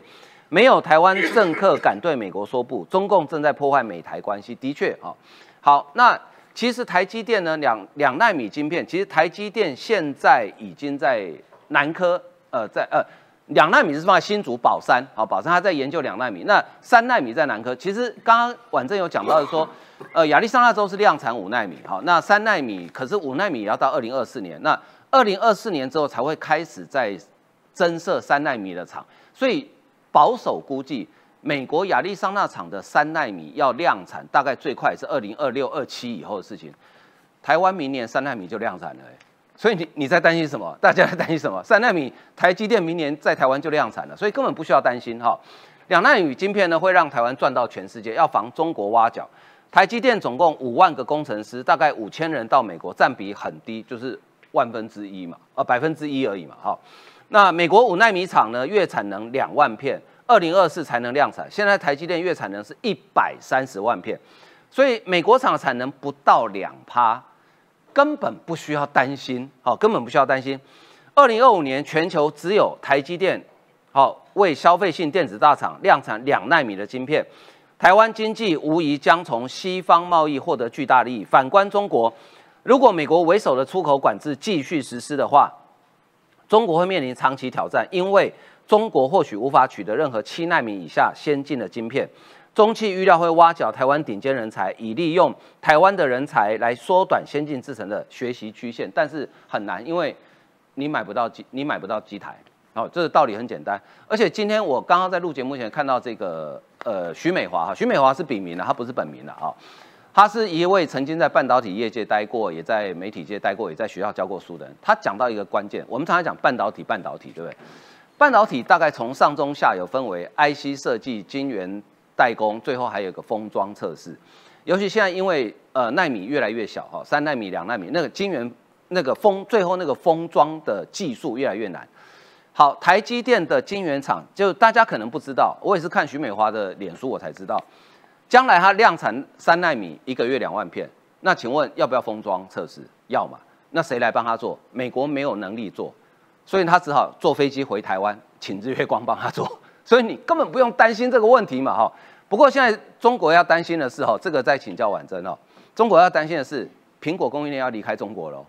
没有台湾政客敢对美国说不，中共正在破坏美台关系。的确啊，好，那其实台积电呢，两两纳米晶片，其实台积电现在已经在南科，呃，在呃两纳米是放在新竹宝山，好，宝山他在研究两纳米，那三纳米在南科。其实刚刚婉正有讲到的说，呃，亚利桑那州是量产五纳米，好，那三纳米可是五纳米也要到二零二四年，那二零二四年之后才会开始在增设三纳米的厂，所以。保守估计，美国亚利桑那厂的三纳米要量产，大概最快是二零二六、二七以后的事情。台湾明年三纳米就量产了，所以你你在担心什么？大家在担心什么？三纳米，台积电明年在台湾就量产了，所以根本不需要担心哈。两纳米晶片呢，会让台湾赚到全世界，要防中国挖角。台积电总共五万个工程师，大概五千人到美国，占比很低，就是万分之一嘛，呃百分之一而已嘛，哈。那美国五纳米厂呢，月产能两万片，二零二四才能量产。现在台积电月产能是一百三十万片，所以美国厂产能不到两趴，根本不需要担心，好，根本不需要担心。二零二五年全球只有台积电，好为消费性电子大厂量产两纳米的晶片，台湾经济无疑将从西方贸易获得巨大利益。反观中国，如果美国为首的出口管制继续实施的话，中国会面临长期挑战，因为中国或许无法取得任何七纳米以下先进的晶片。中期预料会挖角台湾顶尖人才，以利用台湾的人才来缩短先进制程的学习曲线，但是很难，因为你买不到机，你买不到机台。好，这个道理很简单。而且今天我刚刚在录节目前看到这个呃徐美华哈，徐美华是笔名的，她不是本名的啊。他是一位曾经在半导体业界待过，也在媒体界待过，也在学校教过书的人。他讲到一个关键，我们常常讲半导体，半导体对不对？半导体大概从上中下有分为 IC 设计、晶圆代工，最后还有一个封装测试。尤其现在因为呃纳米越来越小哈，三纳米、两纳米，那个晶圆那个封最后那个封装的技术越来越难。好，台积电的晶圆厂，就大家可能不知道，我也是看徐美华的脸书我才知道，将来它量产三纳米一个月两万片，那请问要不要封装测试？要嘛？那谁来帮他做？美国没有能力做，所以他只好坐飞机回台湾，请日月光帮他做。所以你根本不用担心这个问题嘛，哈。不过现在中国要担心的是，哈，这个再请教婉珍哦。中国要担心的是，苹果供应链要离开中国了。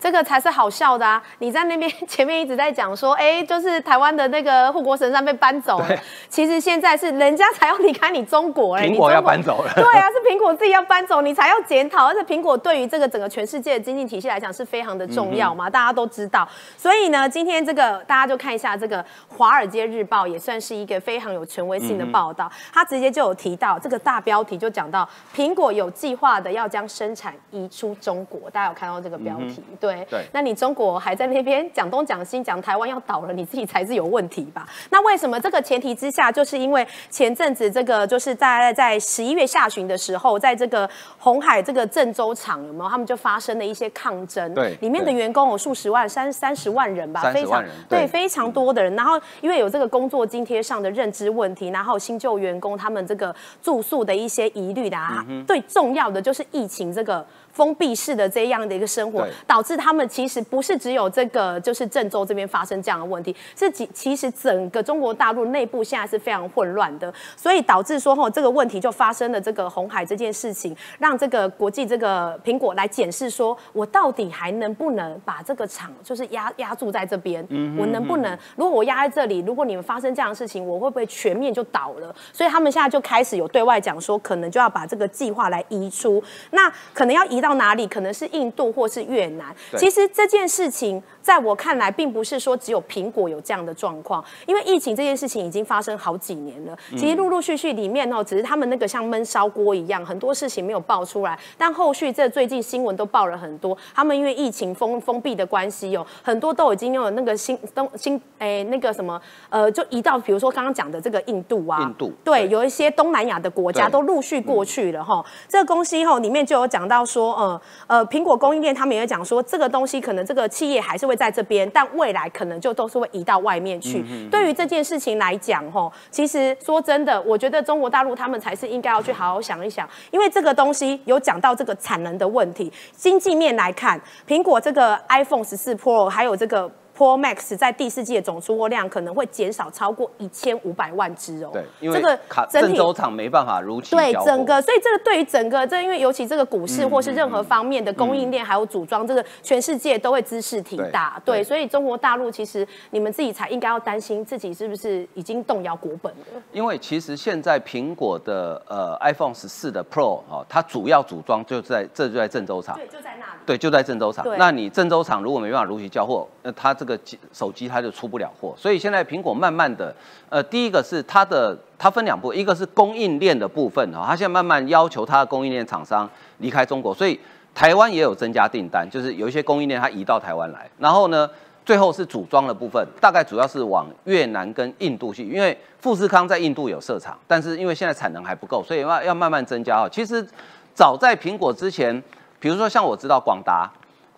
这个才是好笑的啊！你在那边 前面一直在讲说，哎，就是台湾的那个护国神山被搬走了。其实现在是人家才要离开你中国，哎，苹果要搬走了。对啊，是苹果自己要搬走，你才要检讨。而且苹果对于这个整个全世界的经济体系来讲是非常的重要嘛，大家都知道。所以呢，今天这个大家就看一下这个《华尔街日报》，也算是一个非常有权威性的报道。他直接就有提到这个大标题，就讲到苹果有计划的要将生产移出中国。大家有看到这个标题？对。对，那你中国还在那边讲东讲西，讲台湾要倒了，你自己才是有问题吧？那为什么这个前提之下，就是因为前阵子这个就是在在十一月下旬的时候，在这个红海这个郑州厂有没有？他们就发生了一些抗争，对，里面的员工有数十万、三三十万人吧，非常对非常多的人。然后因为有这个工作津贴上的认知问题，然后新旧员工他们这个住宿的一些疑虑的啊，最重要的就是疫情这个。封闭式的这样的一个生活，导致他们其实不是只有这个，就是郑州这边发生这样的问题，是其其实整个中国大陆内部现在是非常混乱的，所以导致说吼这个问题就发生了这个红海这件事情，让这个国际这个苹果来检视说，我到底还能不能把这个厂就是压压住在这边，我能不能？如果我压在这里，如果你们发生这样的事情，我会不会全面就倒了？所以他们现在就开始有对外讲说，可能就要把这个计划来移出，那可能要移。到哪里可能是印度或是越南？其实这件事情。在我看来，并不是说只有苹果有这样的状况，因为疫情这件事情已经发生好几年了。其实陆陆续续里面哦，只是他们那个像闷烧锅一样，很多事情没有爆出来。但后续这最近新闻都爆了很多，他们因为疫情封封闭的关系哦，很多都已经有那个新东新诶那个什么呃，就移到比如说刚刚讲的这个印度啊，印度对，有一些东南亚的国家都陆续过去了哈。这个公司后里面就有讲到说，呃呃，苹果供应链他们也讲说，这个东西可能这个企业还是会。在这边，但未来可能就都是会移到外面去。对于这件事情来讲，吼，其实说真的，我觉得中国大陆他们才是应该要去好好想一想，因为这个东西有讲到这个产能的问题。经济面来看，苹果这个 iPhone 十四 Pro 还有这个。Pro Max 在第四季的总出货量可能会减少超过一千五百万只哦。对，因为这个郑州厂没办法如期对整个，所以这个对于整个这，因为尤其这个股市或是任何方面的供应链还有组装，这个全世界都会姿势挺大。对，所以中国大陆其实你们自己才应该要担心自己是不是已经动摇国本了。因为其实现在苹果的呃 iPhone 十四的 Pro 哈，它主要组装就在这就在郑州厂。对，就在那里。对，就在郑州厂。那你郑州厂如果没办法如期交货，那它这个。个手机它就出不了货，所以现在苹果慢慢的，呃，第一个是它的，它分两步，一个是供应链的部分哈，它现在慢慢要求它的供应链厂商离开中国，所以台湾也有增加订单，就是有一些供应链它移到台湾来，然后呢，最后是组装的部分，大概主要是往越南跟印度去，因为富士康在印度有设厂，但是因为现在产能还不够，所以要要慢慢增加哦。其实早在苹果之前，比如说像我知道广达。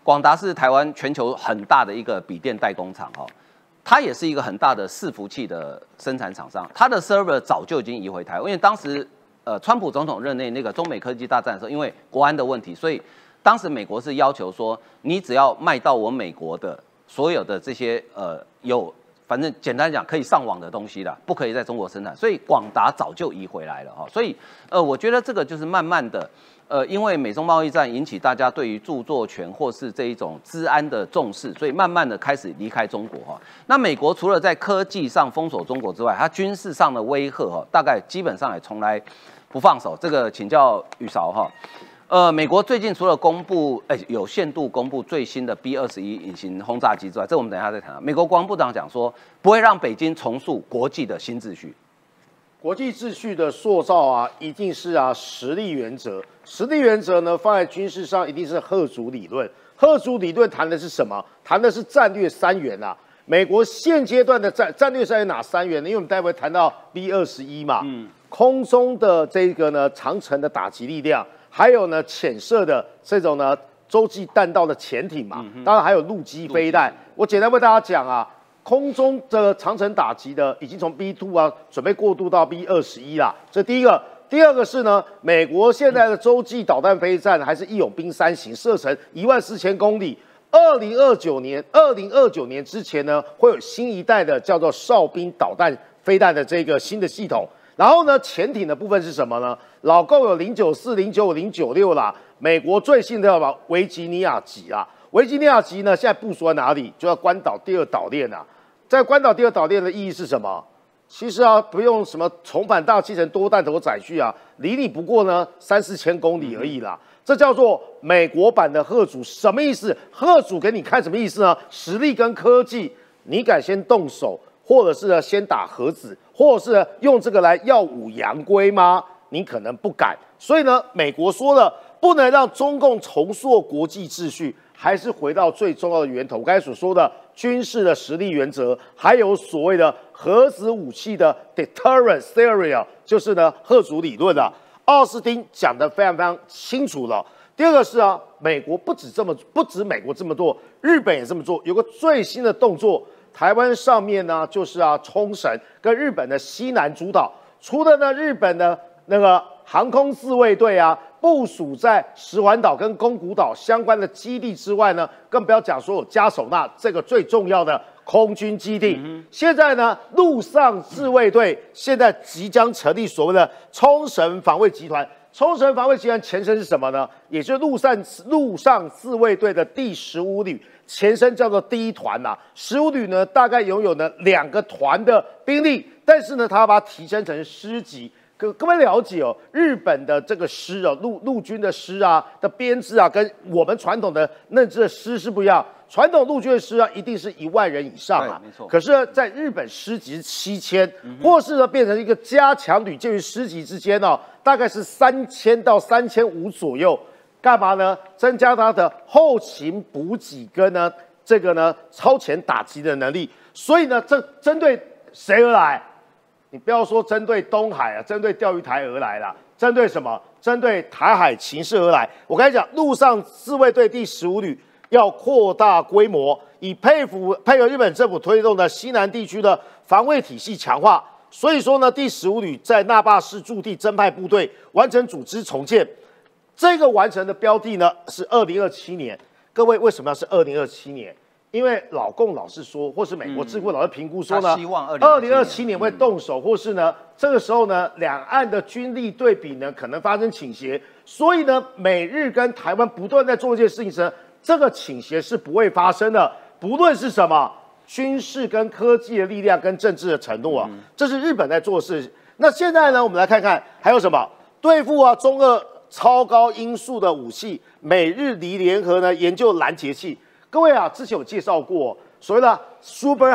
广达是台湾全球很大的一个笔电代工厂哦，它也是一个很大的伺服器的生产厂商，它的 server 早就已经移回台湾，因为当时呃川普总统任内那个中美科技大战的时候，因为国安的问题，所以当时美国是要求说，你只要卖到我美国的所有的这些呃有反正简单讲可以上网的东西的，不可以在中国生产，所以广达早就移回来了哈，所以呃我觉得这个就是慢慢的。呃，因为美中贸易战引起大家对于著作权或是这一种治安的重视，所以慢慢的开始离开中国哈。那美国除了在科技上封锁中国之外，它军事上的威吓哈，大概基本上也从来不放手。这个请教宇韶哈。呃，美国最近除了公布，哎、有限度公布最新的 B 二十一隐形轰炸机之外，这我们等一下再谈。美国国防部长讲说，不会让北京重塑国际的新秩序。国际秩序的塑造啊，一定是啊实力原则。实力原则呢，放在军事上一定是赫族理论。赫族理论谈的是什么？谈的是战略三元啊。美国现阶段的战战略三元哪三元呢？因为我们待会谈到 B 二十一嘛，嗯，空中的这个呢长城的打击力量，还有呢潜射的这种呢洲际弹道的潜艇嘛，当然还有陆基飞弹。我简单为大家讲啊，空中的长程打击的已经从 B two 啊准备过渡到 B 二十一啦，这第一个。第二个是呢，美国现在的洲际导弹飞弹还是义勇兵三型，射程一万四千公里。二零二九年，二零二九年之前呢，会有新一代的叫做哨兵导弹飞弹的这个新的系统。然后呢，潜艇的部分是什么呢？老共有零九四、零九五、零九六啦。美国最新的叫什么？维吉尼亚级啊，维吉尼亚级呢，现在部署在哪里？就要关岛第二岛链啊。在关岛第二岛链的意义是什么？其实啊，不用什么重返大气层多弹头载具啊，离你不过呢三四千公里而已啦。这叫做美国版的贺主，什么意思？贺主给你看什么意思呢？实力跟科技，你敢先动手，或者是呢先打核子，或者是呢用这个来耀武扬威吗？你可能不敢。所以呢，美国说了，不能让中共重塑国际秩序，还是回到最重要的源头。我刚才所说的军事的实力原则，还有所谓的核子武器的 deterrence theory，就是呢贺主理论啊。奥斯汀讲得非常非常清楚了。第二个是啊，美国不止这么，不止美国这么做，日本也这么做。有个最新的动作，台湾上面呢，就是啊，冲绳跟日本的西南诸岛，除了呢日本的那个航空自卫队啊，部署在石环岛跟宫古岛相关的基地之外呢，更不要讲说有加手纳这个最重要的空军基地。现在呢，陆上自卫队现在即将成立所谓的冲绳防卫集团。冲绳防卫集团前身是什么呢？也就是陆上陆上自卫队的第十五旅，前身叫做第一团呐、十五旅呢，大概拥有呢两个团的兵力，但是呢，它要把它提升成师级。各各位了解哦，日本的这个师哦，陆陆军的师啊的编制啊，跟我们传统的认知的师是不一样。传统陆军的师啊，一定是一万人以上啊，没错可是呢，在日本师级是七千，或是呢变成一个加强旅，介于师级之间哦，大概是三千到三千五左右。干嘛呢？增加他的后勤补给跟呢这个呢超前打击的能力。所以呢，这针对谁而来？你不要说针对东海啊，针对钓鱼台而来啦，针对什么？针对台海情势而来。我跟你讲，陆上自卫队第十五旅要扩大规模，以配合配合日本政府推动的西南地区的防卫体系强化。所以说呢，第十五旅在那霸市驻地增派部队，完成组织重建。这个完成的标的呢是二零二七年。各位为什么要是二零二七年？因为老共老是说，或是美国智库老是评估说呢，他希望二零二七年。会动手，或是呢这个时候呢两岸的军力对比呢可能发生倾斜，所以呢美日跟台湾不断在做一件事情时，这个倾斜是不会发生的，不论是什么军事跟科技的力量跟政治的承诺啊，这是日本在做事。那现在呢，我们来看看还有什么？对付啊中俄超高音速的武器，美日离联合呢研究拦截器。各位啊，之前有介绍过所谓的 Super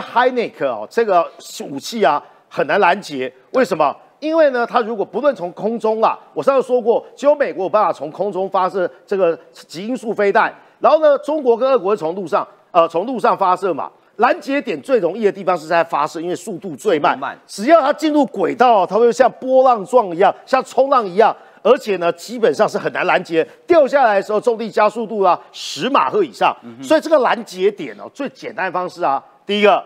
哦，这个武器啊很难拦截，为什么？因为呢，它如果不论从空中啦，我上次说过，只有美国有办法从空中发射这个极音速飞弹，然后呢，中国跟俄国会从路上呃从路上发射嘛。拦截点最容易的地方是在发射，因为速度最慢。慢只要它进入轨道，它会像波浪状一样，像冲浪一样，而且呢，基本上是很难拦截。掉下来的时候，重力加速度啊，十马赫以上。所以这个拦截点哦，最简单的方式啊，第一个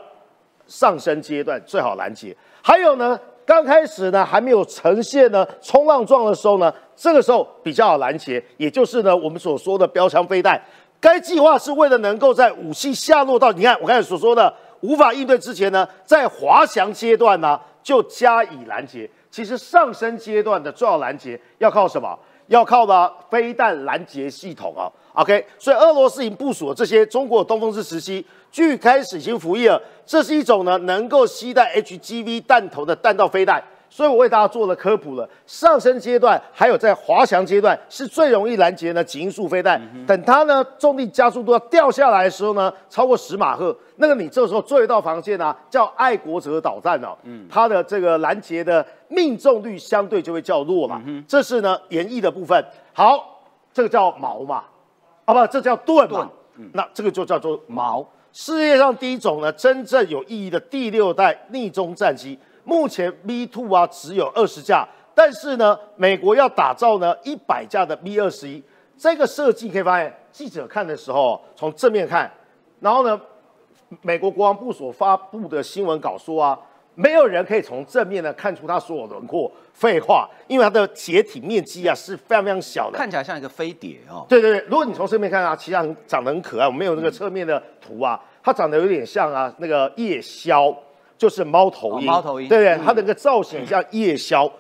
上升阶段最好拦截，还有呢，刚开始呢还没有呈现呢冲浪状的时候呢，这个时候比较好拦截，也就是呢我们所说的标枪飞弹。该计划是为了能够在武器下落到你看我刚才所说的无法应对之前呢，在滑翔阶段呢就加以拦截。其实上升阶段的重要拦截要靠什么？要靠呢飞弹拦截系统啊。OK，所以俄罗斯已经部署了这些中国东风式时期，据开始已经服役了。这是一种呢能够携带 HGV 弹头的弹道飞弹。所以我为大家做了科普了。上升阶段还有在滑翔阶段是最容易拦截呢极音速飞弹。等它呢重力加速度要掉下来的时候呢，超过十马赫，那个你这时候做一道防线啊，叫爱国者导弹哦，它的这个拦截的命中率相对就会较弱嘛。这是呢演绎的部分。好，这个叫矛嘛，啊不，这叫盾嘛。那这个就叫做矛。世界上第一种呢真正有意义的第六代逆中战机。目前 B two 啊只有二十架，但是呢，美国要打造呢一百架的 B 二十一，这个设计可以发现，记者看的时候从正面看，然后呢，美国国防部所发布的新闻稿说啊，没有人可以从正面呢看出它所有轮廓。废话，因为它的解体面积啊是非常非常小的，看起来像一个飞碟哦。对对对，如果你从正面看啊，其实很长得很可爱。我们有那个侧面的图啊，它长得有点像啊那个夜宵。就是猫头鹰，猫头鹰，对不对？它的个造型像夜宵，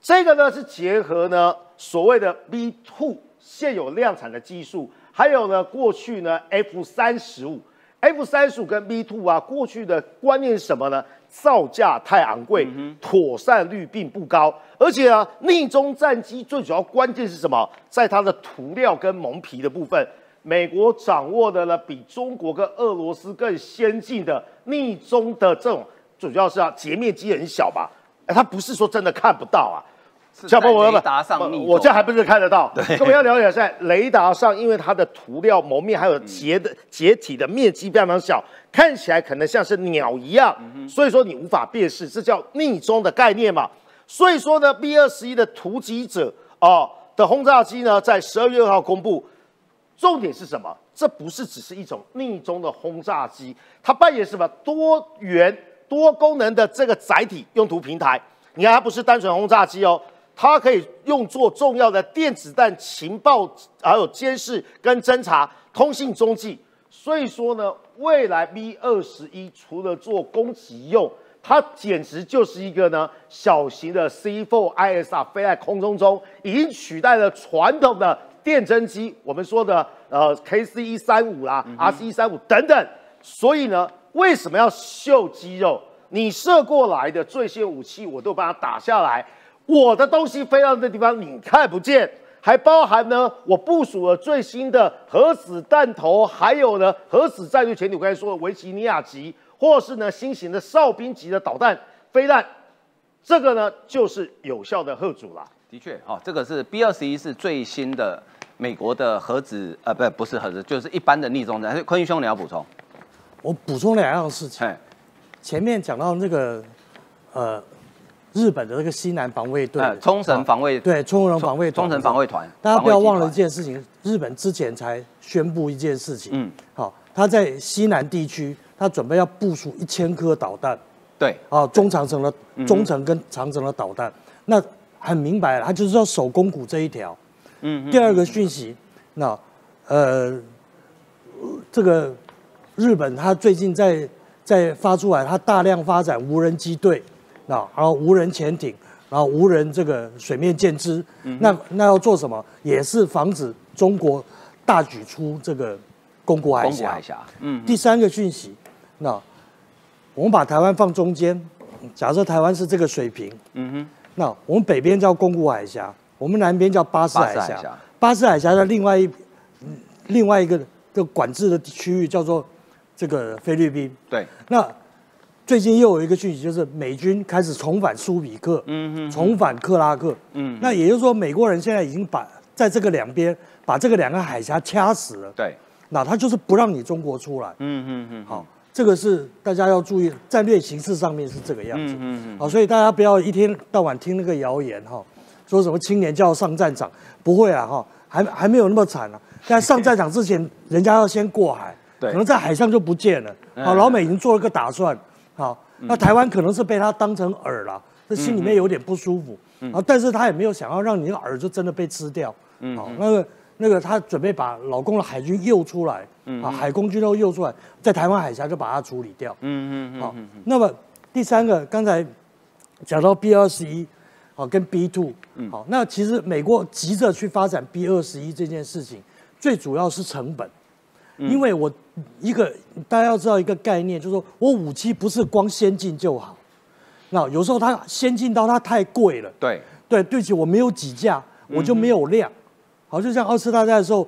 这个呢是结合呢所谓的 B two 现有量产的技术，还有呢过去呢 F 三十五，F 三十五跟 B two 啊，过去的观念是什么呢？造价太昂贵，妥善率并不高，而且啊逆中战机最主要关键是什么？在它的涂料跟蒙皮的部分。美国掌握的呢比中国跟俄罗斯更先进的逆中的这种。主要是啊，截面积很小吧？哎，它不是说真的看不到啊。小波，我雷达上，我这还不是看得到。对，各位要了解在雷达上，因为它的涂料蒙面还有结的结体的面积非常小，看起来可能像是鸟一样，所以说你无法辨识，这叫逆中的概念嘛。所以说呢，B 二十一的突击者哦的轰炸机呢，在十二月二号公布，重点是什么？这不是只是一种逆中的轰炸机，它扮演什么多元？多功能的这个载体用途平台，你看它不是单纯轰炸机哦，它可以用作重要的电子弹情报，还有监视跟侦查、通信中继。所以说呢，未来 B 二十一除了做攻击用，它简直就是一个呢小型的 C4 ISR 飞在空中中，已经取代了传统的电侦机，我们说的呃 KC 一三五啦、RC 一三五等等。所以呢。为什么要秀肌肉？你射过来的最新武器，我都把它打下来。我的东西飞到那地方，你看不见。还包含呢，我部署了最新的核子弹头，还有呢核子战略潜艇。我刚才说的维吉尼亚级，或是呢新型的哨兵级的导弹飞弹，这个呢就是有效的核主了。的确，哦，这个是 B 二十一是最新的美国的核子，呃，不，不是核子，就是一般的逆中弹。坤兄，你要补充？我补充两样事情。前面讲到那个，呃，日本的那个西南防卫队，冲绳防卫对冲绳防卫冲绳防卫团，大家不要忘了一件事情，日本之前才宣布一件事情，嗯，好，他在西南地区，他准备要部署一千颗导弹，对，啊，中长程的中程跟长程的导弹，那很明白了，他就是要守宫古这一条。嗯，第二个讯息，那呃，这个。日本它最近在在发出来，它大量发展无人机队，那然后无人潜艇，然后无人这个水面舰只，那那要做什么？也是防止中国大举出这个公古海峡。海峡嗯。第三个讯息，那我们把台湾放中间，假设台湾是这个水平，嗯哼，那我们北边叫公古海峡，我们南边叫巴士海峡。巴士海峡的另外一另外一个的管制的区域叫做。这个菲律宾。对，那最近又有一个讯息，就是美军开始重返苏比克，嗯嗯，重返克拉克，嗯，那也就是说，美国人现在已经把在这个两边把这个两个海峡掐死了，对，那他就是不让你中国出来，嗯嗯嗯，好，这个是大家要注意，战略形势上面是这个样子，嗯嗯好，所以大家不要一天到晚听那个谣言哈，说什么青年就要上战场，不会啊哈，还还没有那么惨啊，在上战场之前，人家要先过海。可能在海上就不见了。好，老美已经做了个打算。好，那台湾可能是被他当成饵了，这心里面有点不舒服。啊，但是他也没有想要让你的饵就真的被吃掉。好，那个那个他准备把老公的海军诱出来，啊，海空军都诱出来，在台湾海峡就把它处理掉。嗯嗯好，那么第三个，刚才讲到 B 二十一，好，跟 B two，好，那其实美国急着去发展 B 二十一这件事情，最主要是成本。因为我一个大家要知道一个概念，就是说我武器不是光先进就好，那有时候它先进到它太贵了，对，对，对不起，我没有几架，我就没有量。好，就像二次大战的时候，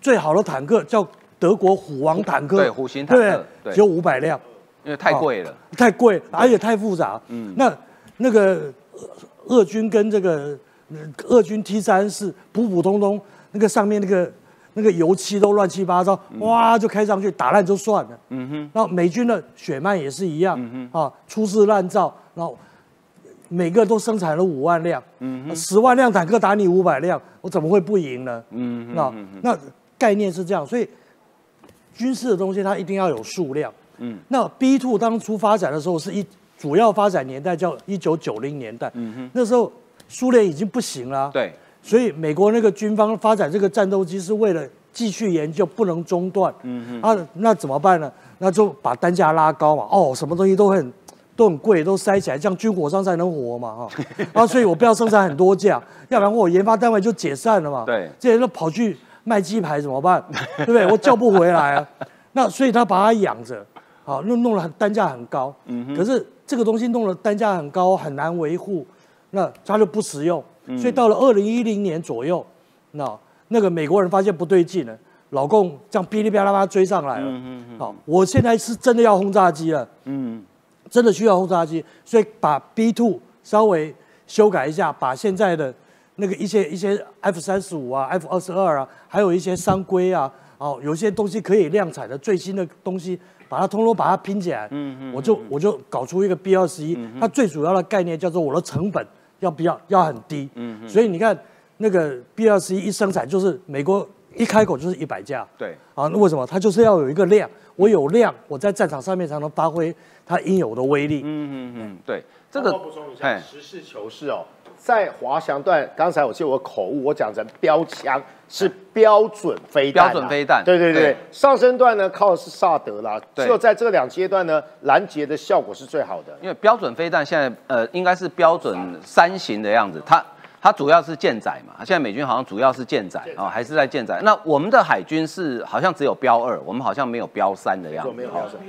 最好的坦克叫德国虎王坦克，对虎形坦克对对。只有五百辆，因为太贵了。太贵，而且太复杂。嗯，那那个俄俄军跟这个呃俄军 T 三是普普通通，那个上面那个那个油漆都乱七八糟，哇就开上去打烂就算了。嗯哼，然后美军的血曼也是一样，啊，粗制滥造，然后每个都生产了五万辆，嗯十万辆坦克打你五百辆，我怎么会不赢呢？嗯那那概念是这样，所以军事的东西它一定要有数量。嗯，那 B two 当初发展的时候是一主要发展年代叫一九九零年代，嗯哼，那时候苏联已经不行了，，对，所以美国那个军方发展这个战斗机是为了继续研究，不能中断，嗯哼，啊，那怎么办呢？那就把单价拉高嘛，哦，什么东西都很都很贵，都塞起来，这样军火商才能活嘛，哈、啊，所以我不要生产很多架，要不然我研发单位就解散了嘛，对这些人都跑去卖鸡排怎么办？对不对？我叫不回来啊。那所以他把它养着，好，弄弄了单价很高。嗯可是这个东西弄了单价很高，很难维护，那它就不实用。所以到了二零一零年左右，那那个美国人发现不对劲了，老共这样噼里啪啦啪追上来了。好，我现在是真的要轰炸机了。嗯，真的需要轰炸机，所以把 B two 稍微修改一下，把现在的那个一些一些 F 三十五啊、F 二十二啊，还有一些商规啊，哦，有些东西可以量产的最新的东西，把它通通把它拼起来，嗯嗯，我就我就搞出一个 B 二十一，它最主要的概念叫做我的成本要比较要很低，嗯所以你看那个 B 二十一一生产就是美国一开口就是一百架，对，啊，那为什么？它就是要有一个量，我有量，我在战场上面才能发挥它应有的威力。嗯嗯嗯，对，这这个个补充一下，哎实事求是哦。在滑翔段，刚才我记得我口误，我讲成标枪是标准飞弹啊、标准飞弹对对对，对上升段呢靠的是萨德啦，只有在这两阶段呢，拦截的效果是最好的。因为标准飞弹现在呃应该是标准三型的样子，它它主要是舰载嘛，现在美军好像主要是舰载啊、哦，还是在舰载。那我们的海军是好像只有标二，我们好像没有标三的样子。哦没有标准，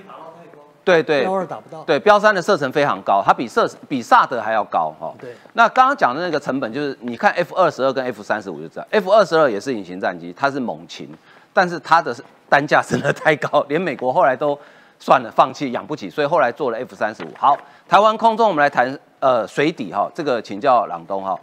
对对标二打不到，对，标三的射程非常高，它比射比萨德还要高哈。对那刚刚讲的那个成本就是，你看 F 二十二跟 F 三十五就知道，F 二十二也是隐形战机，它是猛禽，但是它的单价真的太高，连美国后来都算了，放弃养不起，所以后来做了 F 三十五。好，台湾空中我们来谈呃水底哈，这个请教朗东哈。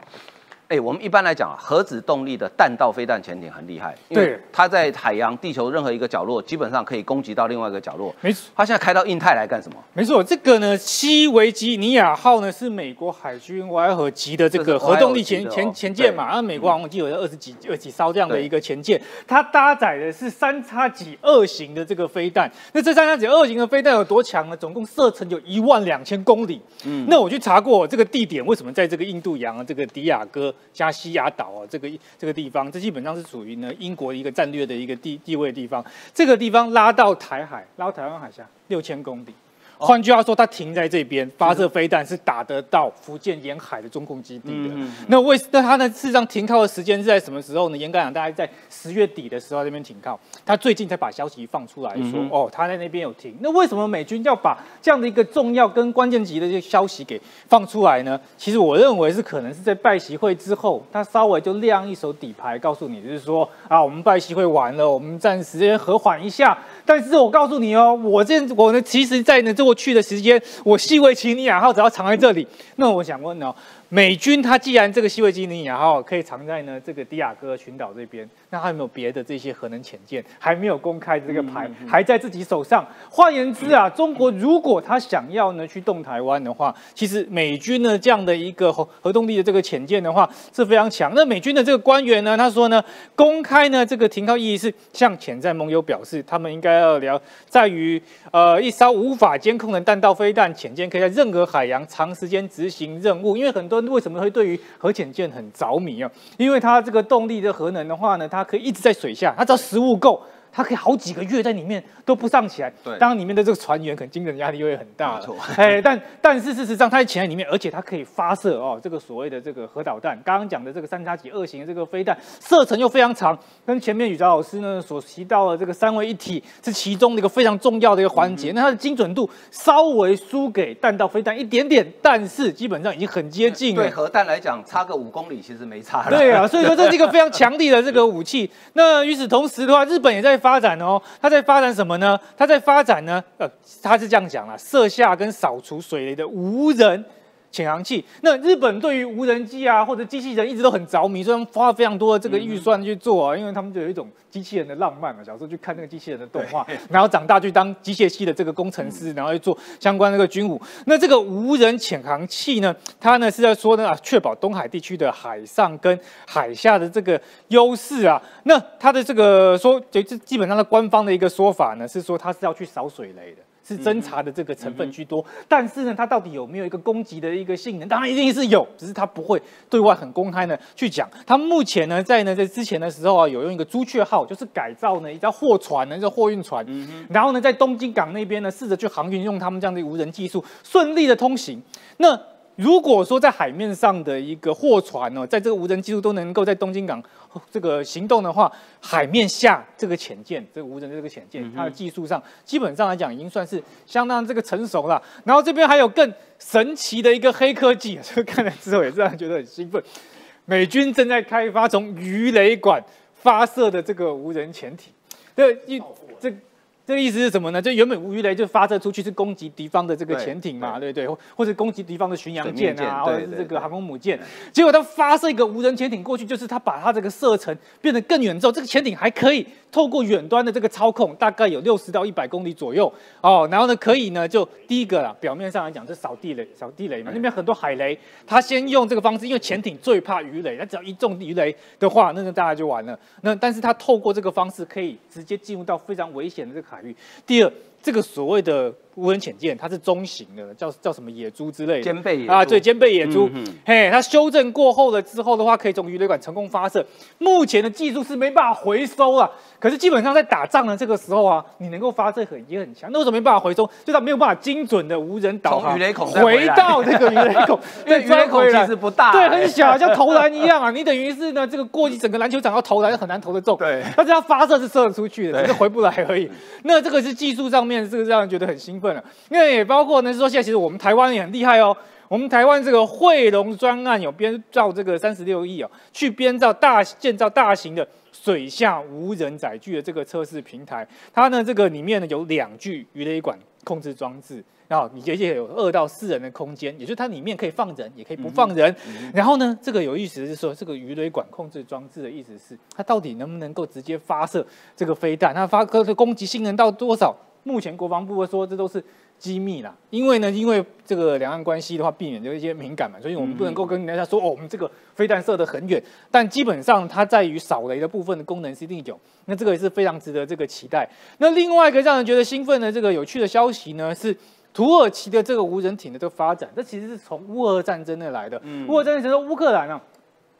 哎，我们一般来讲啊，核子动力的弹道飞弹潜艇很厉害，因为对它在海洋、地球任何一个角落，基本上可以攻击到另外一个角落。没错。它现在开到印太来干什么？没错，这个呢，西维吉尼亚号呢是美国海军瓦河级的这个核动力前前舰嘛，那美国好像记得有二十几二十几艘这样的一个潜舰，它搭载的是三叉戟二型的这个飞弹。那这三叉戟二型的飞弹有多强呢？总共射程有一万两千公里。嗯，那我去查过这个地点，为什么在这个印度洋啊这个迪亚哥加西亚岛啊这个这个地方，这基本上是属于呢英国一个战略的一个地地位的地方。这个地方拉到台海，拉到台湾海峡六千公里。换句话说，它停在这边发射飞弹是打得到福建沿海的中共基地的。那为那它呢？事实上停靠的时间是在什么时候呢？严格讲，大概在十月底的时候那边停靠。他最近才把消息放出来说，哦，他在那边有停。那为什么美军要把这样的一个重要跟关键级的这个消息给放出来呢？其实我认为是可能是在拜习会之后，他稍微就亮一手底牌，告诉你就是说啊，我们拜习会完了，我们暂时先和缓一下。但是我告诉你哦，我这我呢，其实在呢过去的时间，我西维吉尼亚号只要藏在这里，那我想问呢，美军它既然这个西维吉尼亚号可以藏在呢这个迪亚哥群岛这边，那还有没有别的这些核能潜舰还没有公开这个牌，还在自己手上？换言之啊，中国如果他想要呢去动台湾的话，其实美军呢这样的一个核核动力的这个潜舰的话是非常强。那美军的这个官员呢，他说呢，公开呢这个停靠意义是向潜在盟友表示，他们应该要聊在于呃一艘无法监控的弹道飞弹潜舰可以在任何海洋长时间执行任务。因为很多为什么会对于核潜舰很着迷啊？因为它这个动力的核能的话呢，它可以一直在水下，它只要食物够。它可以好几个月在里面都不上起来。对当然里面的这个船员可能精神压力会很大了。哎，但但是事实上它在潜在里面，而且它可以发射哦，这个所谓的这个核导弹。刚刚讲的这个三叉戟二型的这个飞弹，射程又非常长，跟前面宇哲老师呢所提到的这个三位一体是其中的一个非常重要的一个环节。那它的精准度稍微输给弹道飞弹一点点，但是基本上已经很接近了对。核弹来讲，差个五公里其实没差了。对啊，所以说这是一个非常强力的这个武器。那与此同时的话，日本也在发展哦，它在发展什么呢？它在发展呢，呃，它是这样讲啦，设下跟扫除水雷的无人。潜航器，那日本对于无人机啊或者机器人一直都很着迷，所以他们花了非常多的这个预算去做啊，因为他们就有一种机器人的浪漫嘛。小时候去看那个机器人的动画，然后长大去当机械系的这个工程师，然后去做相关那个军武。那这个无人潜航器呢，它呢是在说呢啊，确保东海地区的海上跟海下的这个优势啊。那它的这个说，就这基本上的官方的一个说法呢，是说它是要去扫水雷的。是侦查的这个成分居多，但是呢，它到底有没有一个攻击的一个性能？当然一定是有，只是它不会对外很公开呢去讲。它目前呢，在呢在之前的时候啊，有用一个朱雀号，就是改造呢一架货船呢，一个货运船，然后呢在东京港那边呢试着去航运，用他们这样的无人技术顺利的通行。那如果说在海面上的一个货船哦，在这个无人技术都能够在东京港这个行动的话，海面下这个潜舰，这个无人的这个潜舰，它的技术上基本上来讲已经算是相当这个成熟了。然后这边还有更神奇的一个黑科技，这个看了之后也让人觉得很兴奋。美军正在开发从鱼雷管发射的这个无人潜艇，这一这。这个意思是什么呢？就原本鱼雷就发射出去是攻击敌方的这个潜艇嘛，对对，或或者攻击敌方的巡洋舰啊，或者是这个航空母舰。结果他发射一个无人潜艇过去，就是他把他这个射程变得更远之后，这个潜艇还可以透过远端的这个操控，大概有六十到一百公里左右哦。然后呢，可以呢就第一个啦，表面上来讲是扫地雷，扫地雷嘛，那边很多海雷，他先用这个方式，因为潜艇最怕鱼雷，他只要一中鱼雷的话，那个大家就完了。那但是他透过这个方式，可以直接进入到非常危险的这个海第二，这个所谓的无人潜舰，它是中型的，叫叫什么野猪之类的，肩背野猪啊，对，肩背野猪，嗯嘿，它修正过后了之后的话，可以从鱼雷管成功发射。目前的技术是没办法回收啊，可是基本上在打仗的这个时候啊，你能够发射很也很强。那为什么没办法回收？就它没有办法精准的无人导鱼雷孔回回到这个鱼雷孔，因为鱼雷孔钻回来其实不大对，欸很小，像投篮一样啊。你等于是呢，这个过去整个篮球场要投篮很难投得中，对但是它发射是射得出去的，只是回不来而已。那这个是技术上面，这个让人觉得很兴奋了。那也包括呢，是说现在其实我们台湾也很厉害哦。我们台湾这个汇龙专案有编造这个三十六亿哦，去编造大建造大型的水下无人载具的这个测试平台。它呢这个里面呢有两具鱼雷管控制装置，然后你而且有二到四人的空间，也就是它里面可以放人，也可以不放人。然后呢，这个有意思是说，这个鱼雷管控制装置的意思是，它到底能不能够直接发射这个飞弹？它发射的攻击性能到多少？目前国防部会说这都是机密啦，因为呢，因为这个两岸关系的话，避免有一些敏感嘛，所以我们不能够跟人家说哦，我们这个飞弹射得很远，但基本上它在于扫雷的部分的功能是一定有，那这个也是非常值得这个期待。那另外一个让人觉得兴奋的这个有趣的消息呢是。土耳其的这个无人艇的这个发展，这其实是从乌俄战争那来的。嗯乌俄战争时候，乌克兰啊，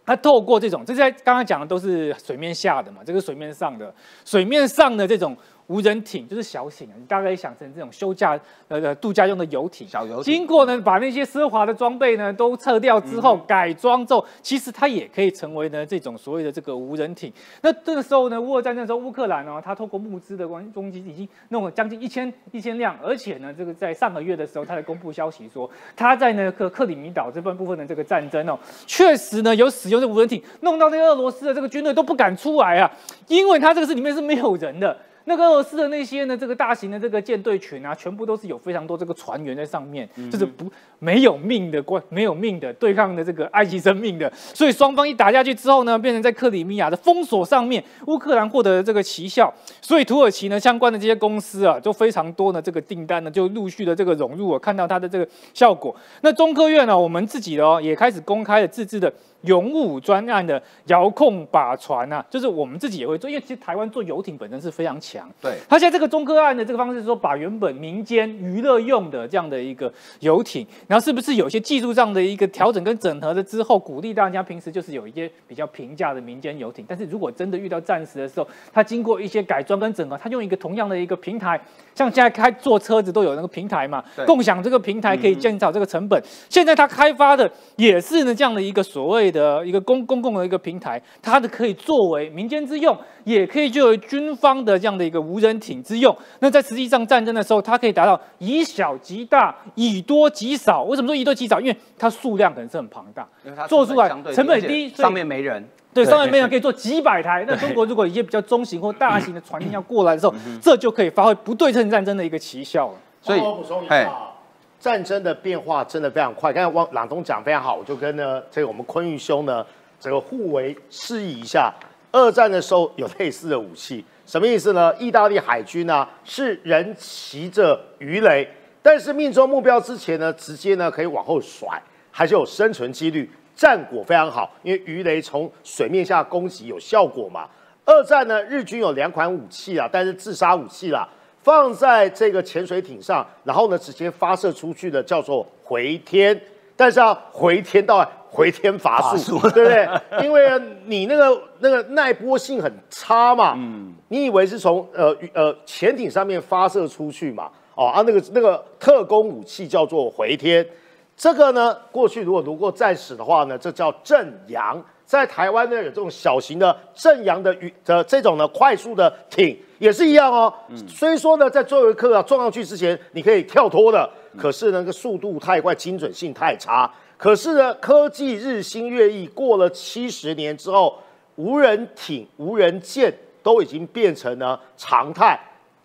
它透过这种，这在刚刚讲的都是水面下的嘛，这个水面上的，水面上的这种无人艇就是小艇啊，你大概想成这种休假呃呃度假用的游艇。小游艇经过呢，把那些奢华的装备呢都撤掉之后，改装之后，其实它也可以成为呢这种所谓的这个无人艇。那这个时候呢，乌俄战争的时候，乌克兰呢，它透过募资的关攻击已经弄了将近一千一千辆，而且呢，这个在上个月的时候，它才公布消息说，它在那个克里米岛这份部分的这个战争哦，确实呢有使用这无人艇，弄到那个俄罗斯的这个军队都不敢出来啊，因为它这个是里面是没有人的。那个俄罗斯的那些呢，这个大型的这个舰队群啊，全部都是有非常多这个船员在上面，就是不没有命的关没有命的对抗的这个埃及生命的，所以双方一打下去之后呢，变成在克里米亚的封锁上面，乌克兰获得了这个奇效，所以土耳其呢相关的这些公司啊，就非常多呢这个订单呢就陆续的这个融入，我看到它的这个效果。那中科院呢，我们自己的哦也开始公开了自制的勇武专案的遥控把船啊，就是我们自己也会做，因为其实台湾做游艇本身是非常强。对，他现在这个中科案的这个方式说，把原本民间娱乐用的这样的一个游艇，然后是不是有些技术上的一个调整跟整合的之后，鼓励大家平时就是有一些比较平价的民间游艇，但是如果真的遇到战时的时候，它经过一些改装跟整合，它用一个同样的一个平台，像现在开坐车子都有那个平台嘛，共享这个平台可以减少这个成本。现在它开发的也是呢这样的一个所谓的一个公公共的一个平台，它的可以作为民间之用，也可以作为军方的这样的一个无人艇之用。那在实际上战争的时候，它可以达到以小及大，以多及少。为什么说以多及少？因为它数量可能是很庞大，因为它做出来成本低上面没人。对，上面没人可以做几百台。那中国如果一些比较中型或大型的船舰要过来的时候，这就可以发挥不对称战争的一个奇效了。所以帮我补充一下啊，战争的变化真的非常快。刚才汪朗东讲非常好，我就跟呢这个我们坤玉兄呢这个互为示意一下。二战的时候有类似的武器，什么意思呢？意大利海军呢是人骑着鱼雷，但是命中目标之前呢，直接呢可以往后甩，还是有生存几率，战果非常好，因为鱼雷从水面下攻击有效果嘛。二战呢，日军有两款武器啊，但是自杀武器啦，放在这个潜水艇上，然后呢直接发射出去的叫做回天，但是要回天到回天乏术，对不对？因为你那个那个耐波性很差嘛，嗯，你以为是从呃呃潜艇上面发射出去嘛？哦啊，那个那个特工武器叫做回天，这个呢，过去如果读过战史的话呢，这叫正阳。在台湾呢，有这种小型的正阳的鱼的这种呢快速的艇也是一样哦。虽说呢，在最后一刻啊撞上去之前，你可以跳脱的，可是那个速度太快，精准性太差。可是呢，科技日新月异，过了七十年之后，无人艇、无人舰都已经变成了常态。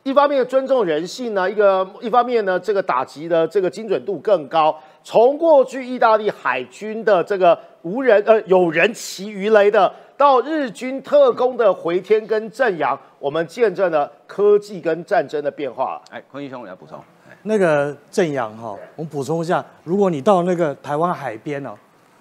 一方面尊重人性呢，一个一方面呢，这个打击的这个精准度更高。从过去意大利海军的这个无人呃有人骑鱼雷的，到日军特工的回天跟正阳，我们见证了科技跟战争的变化。哎，坤义兄，我要补充。哎那个正阳哈，我们补充一下，如果你到那个台湾海边哦，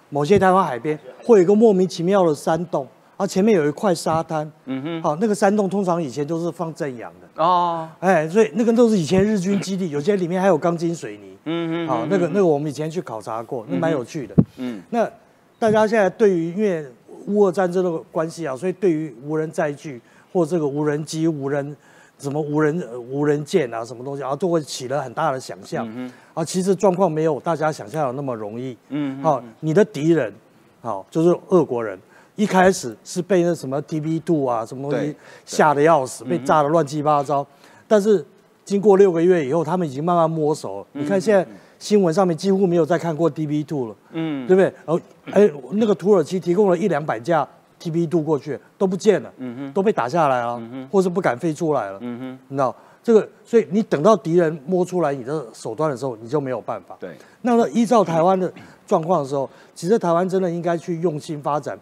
某些台湾海边会有一个莫名其妙的山洞，啊，前面有一块沙滩，嗯哼，好，那个山洞通常以前都是放正阳的，哦，哎，所以那个都是以前日军基地，有些里面还有钢筋水泥，嗯好，那个那个我们以前去考察过，那蛮有趣的。嗯，那大家现在对于因为乌俄战争的关系啊，所以对于无人载具或这个无人机、无人什么无人呃无人舰啊，什么东西啊，都会起了很大的想象。嗯啊，其实状况没有大家想象的那么容易。嗯好，你的敌人，好，就是俄国人。一开始是被那什么 TB two 啊，什么东西对吓得要死，被炸得乱七八糟。但是经过六个月以后，他们已经慢慢摸熟了。你看现在新闻上面几乎没有再看过 TB two 了，嗯对不对？然后哎，那个土耳其提供了一两百架 TB two 过去都不见了，嗯都被打下来了，或是不敢飞出来了。嗯你知道这个，所以你等到敌人摸出来你的手段的时候，你就没有办法哼，。对，那么依照台湾的状况的时候，其实台湾真的应该去用心发展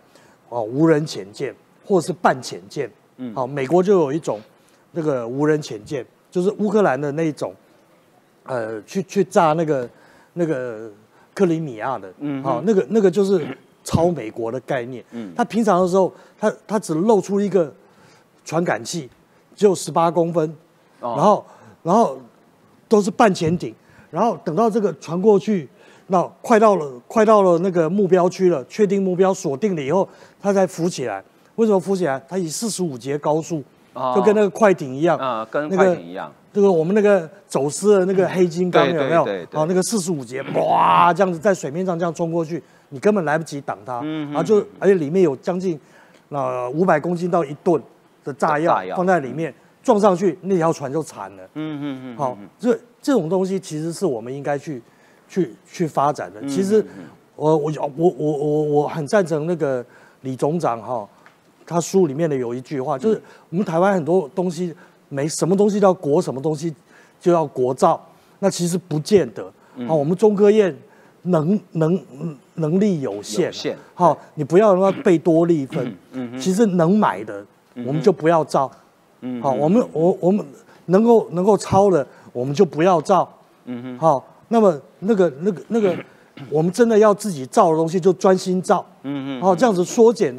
哦无人潜舰或是半潜舰。嗯，好，美国就有一种那个无人潜舰，就是乌克兰的那一种，呃，去去炸那个那个克里米亚的。嗯，好，那个那个就是超美国的概念。嗯，他平常的时候，他他只露出一个传感器，只有十八公分，哦然后然后都是半潜艇，然后等到这个传过去，那快到了快到了那个目标区了，确定目标锁定了以后，它才浮起来。为什么浮起来？它以四十五节高速，哦就跟那个快艇一样。啊，跟那个快艇一样。这个我们那个走私的那个黑金刚对有没有？对对对好，那个四十五节，哇，这样子在水面上这样冲过去，你根本来不及挡它。嗯啊就而且里面有将近呃五百公斤到一吨的炸药炸药放在里面，撞上去那条船就残了。嗯嗯嗯，好，这这种东西其实是我们应该去去去发展嗯的。其实我我我我我我很赞成那个李总长哈，他书里面的有一句话，就是我们台湾很多东西没什么东西叫国，什么东西就要国造，那其实不见得。嗯好，我们中科院能能能力有限，好，你不要让它贝多利分。其实能买的我们就不要造。好，我们我我们能够能够抄的，我们就不要造。嗯哼，好，那么那个那个那个 我们真的要自己造的东西就专心造，嗯嗯，哦，这样子缩减，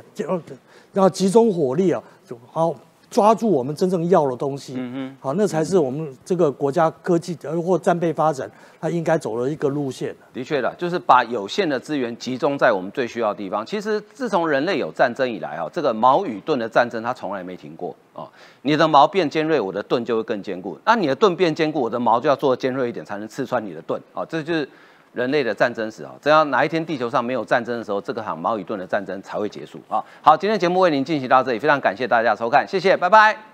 然后集中火力啊，就好抓住我们真正要的东西，嗯嗯，好，那才是我们这个国家科技呃或战备发展它应该走的一个路线。的确的，就是把有限的资源集中在我们最需要的地方。其实自从人类有战争以来哈，这个矛与盾的战争它从来没停过啊。你的矛变尖锐，我的盾就会更坚固；那你的盾变坚固，我的矛就要做尖锐一点，才能刺穿你的盾啊。这就是人类的战争史啊。只要哪一天地球上没有战争的时候，这个喊矛与盾的战争才会结束啊。好，今天节目为您进行到这里，非常感谢大家收看，谢谢，拜拜。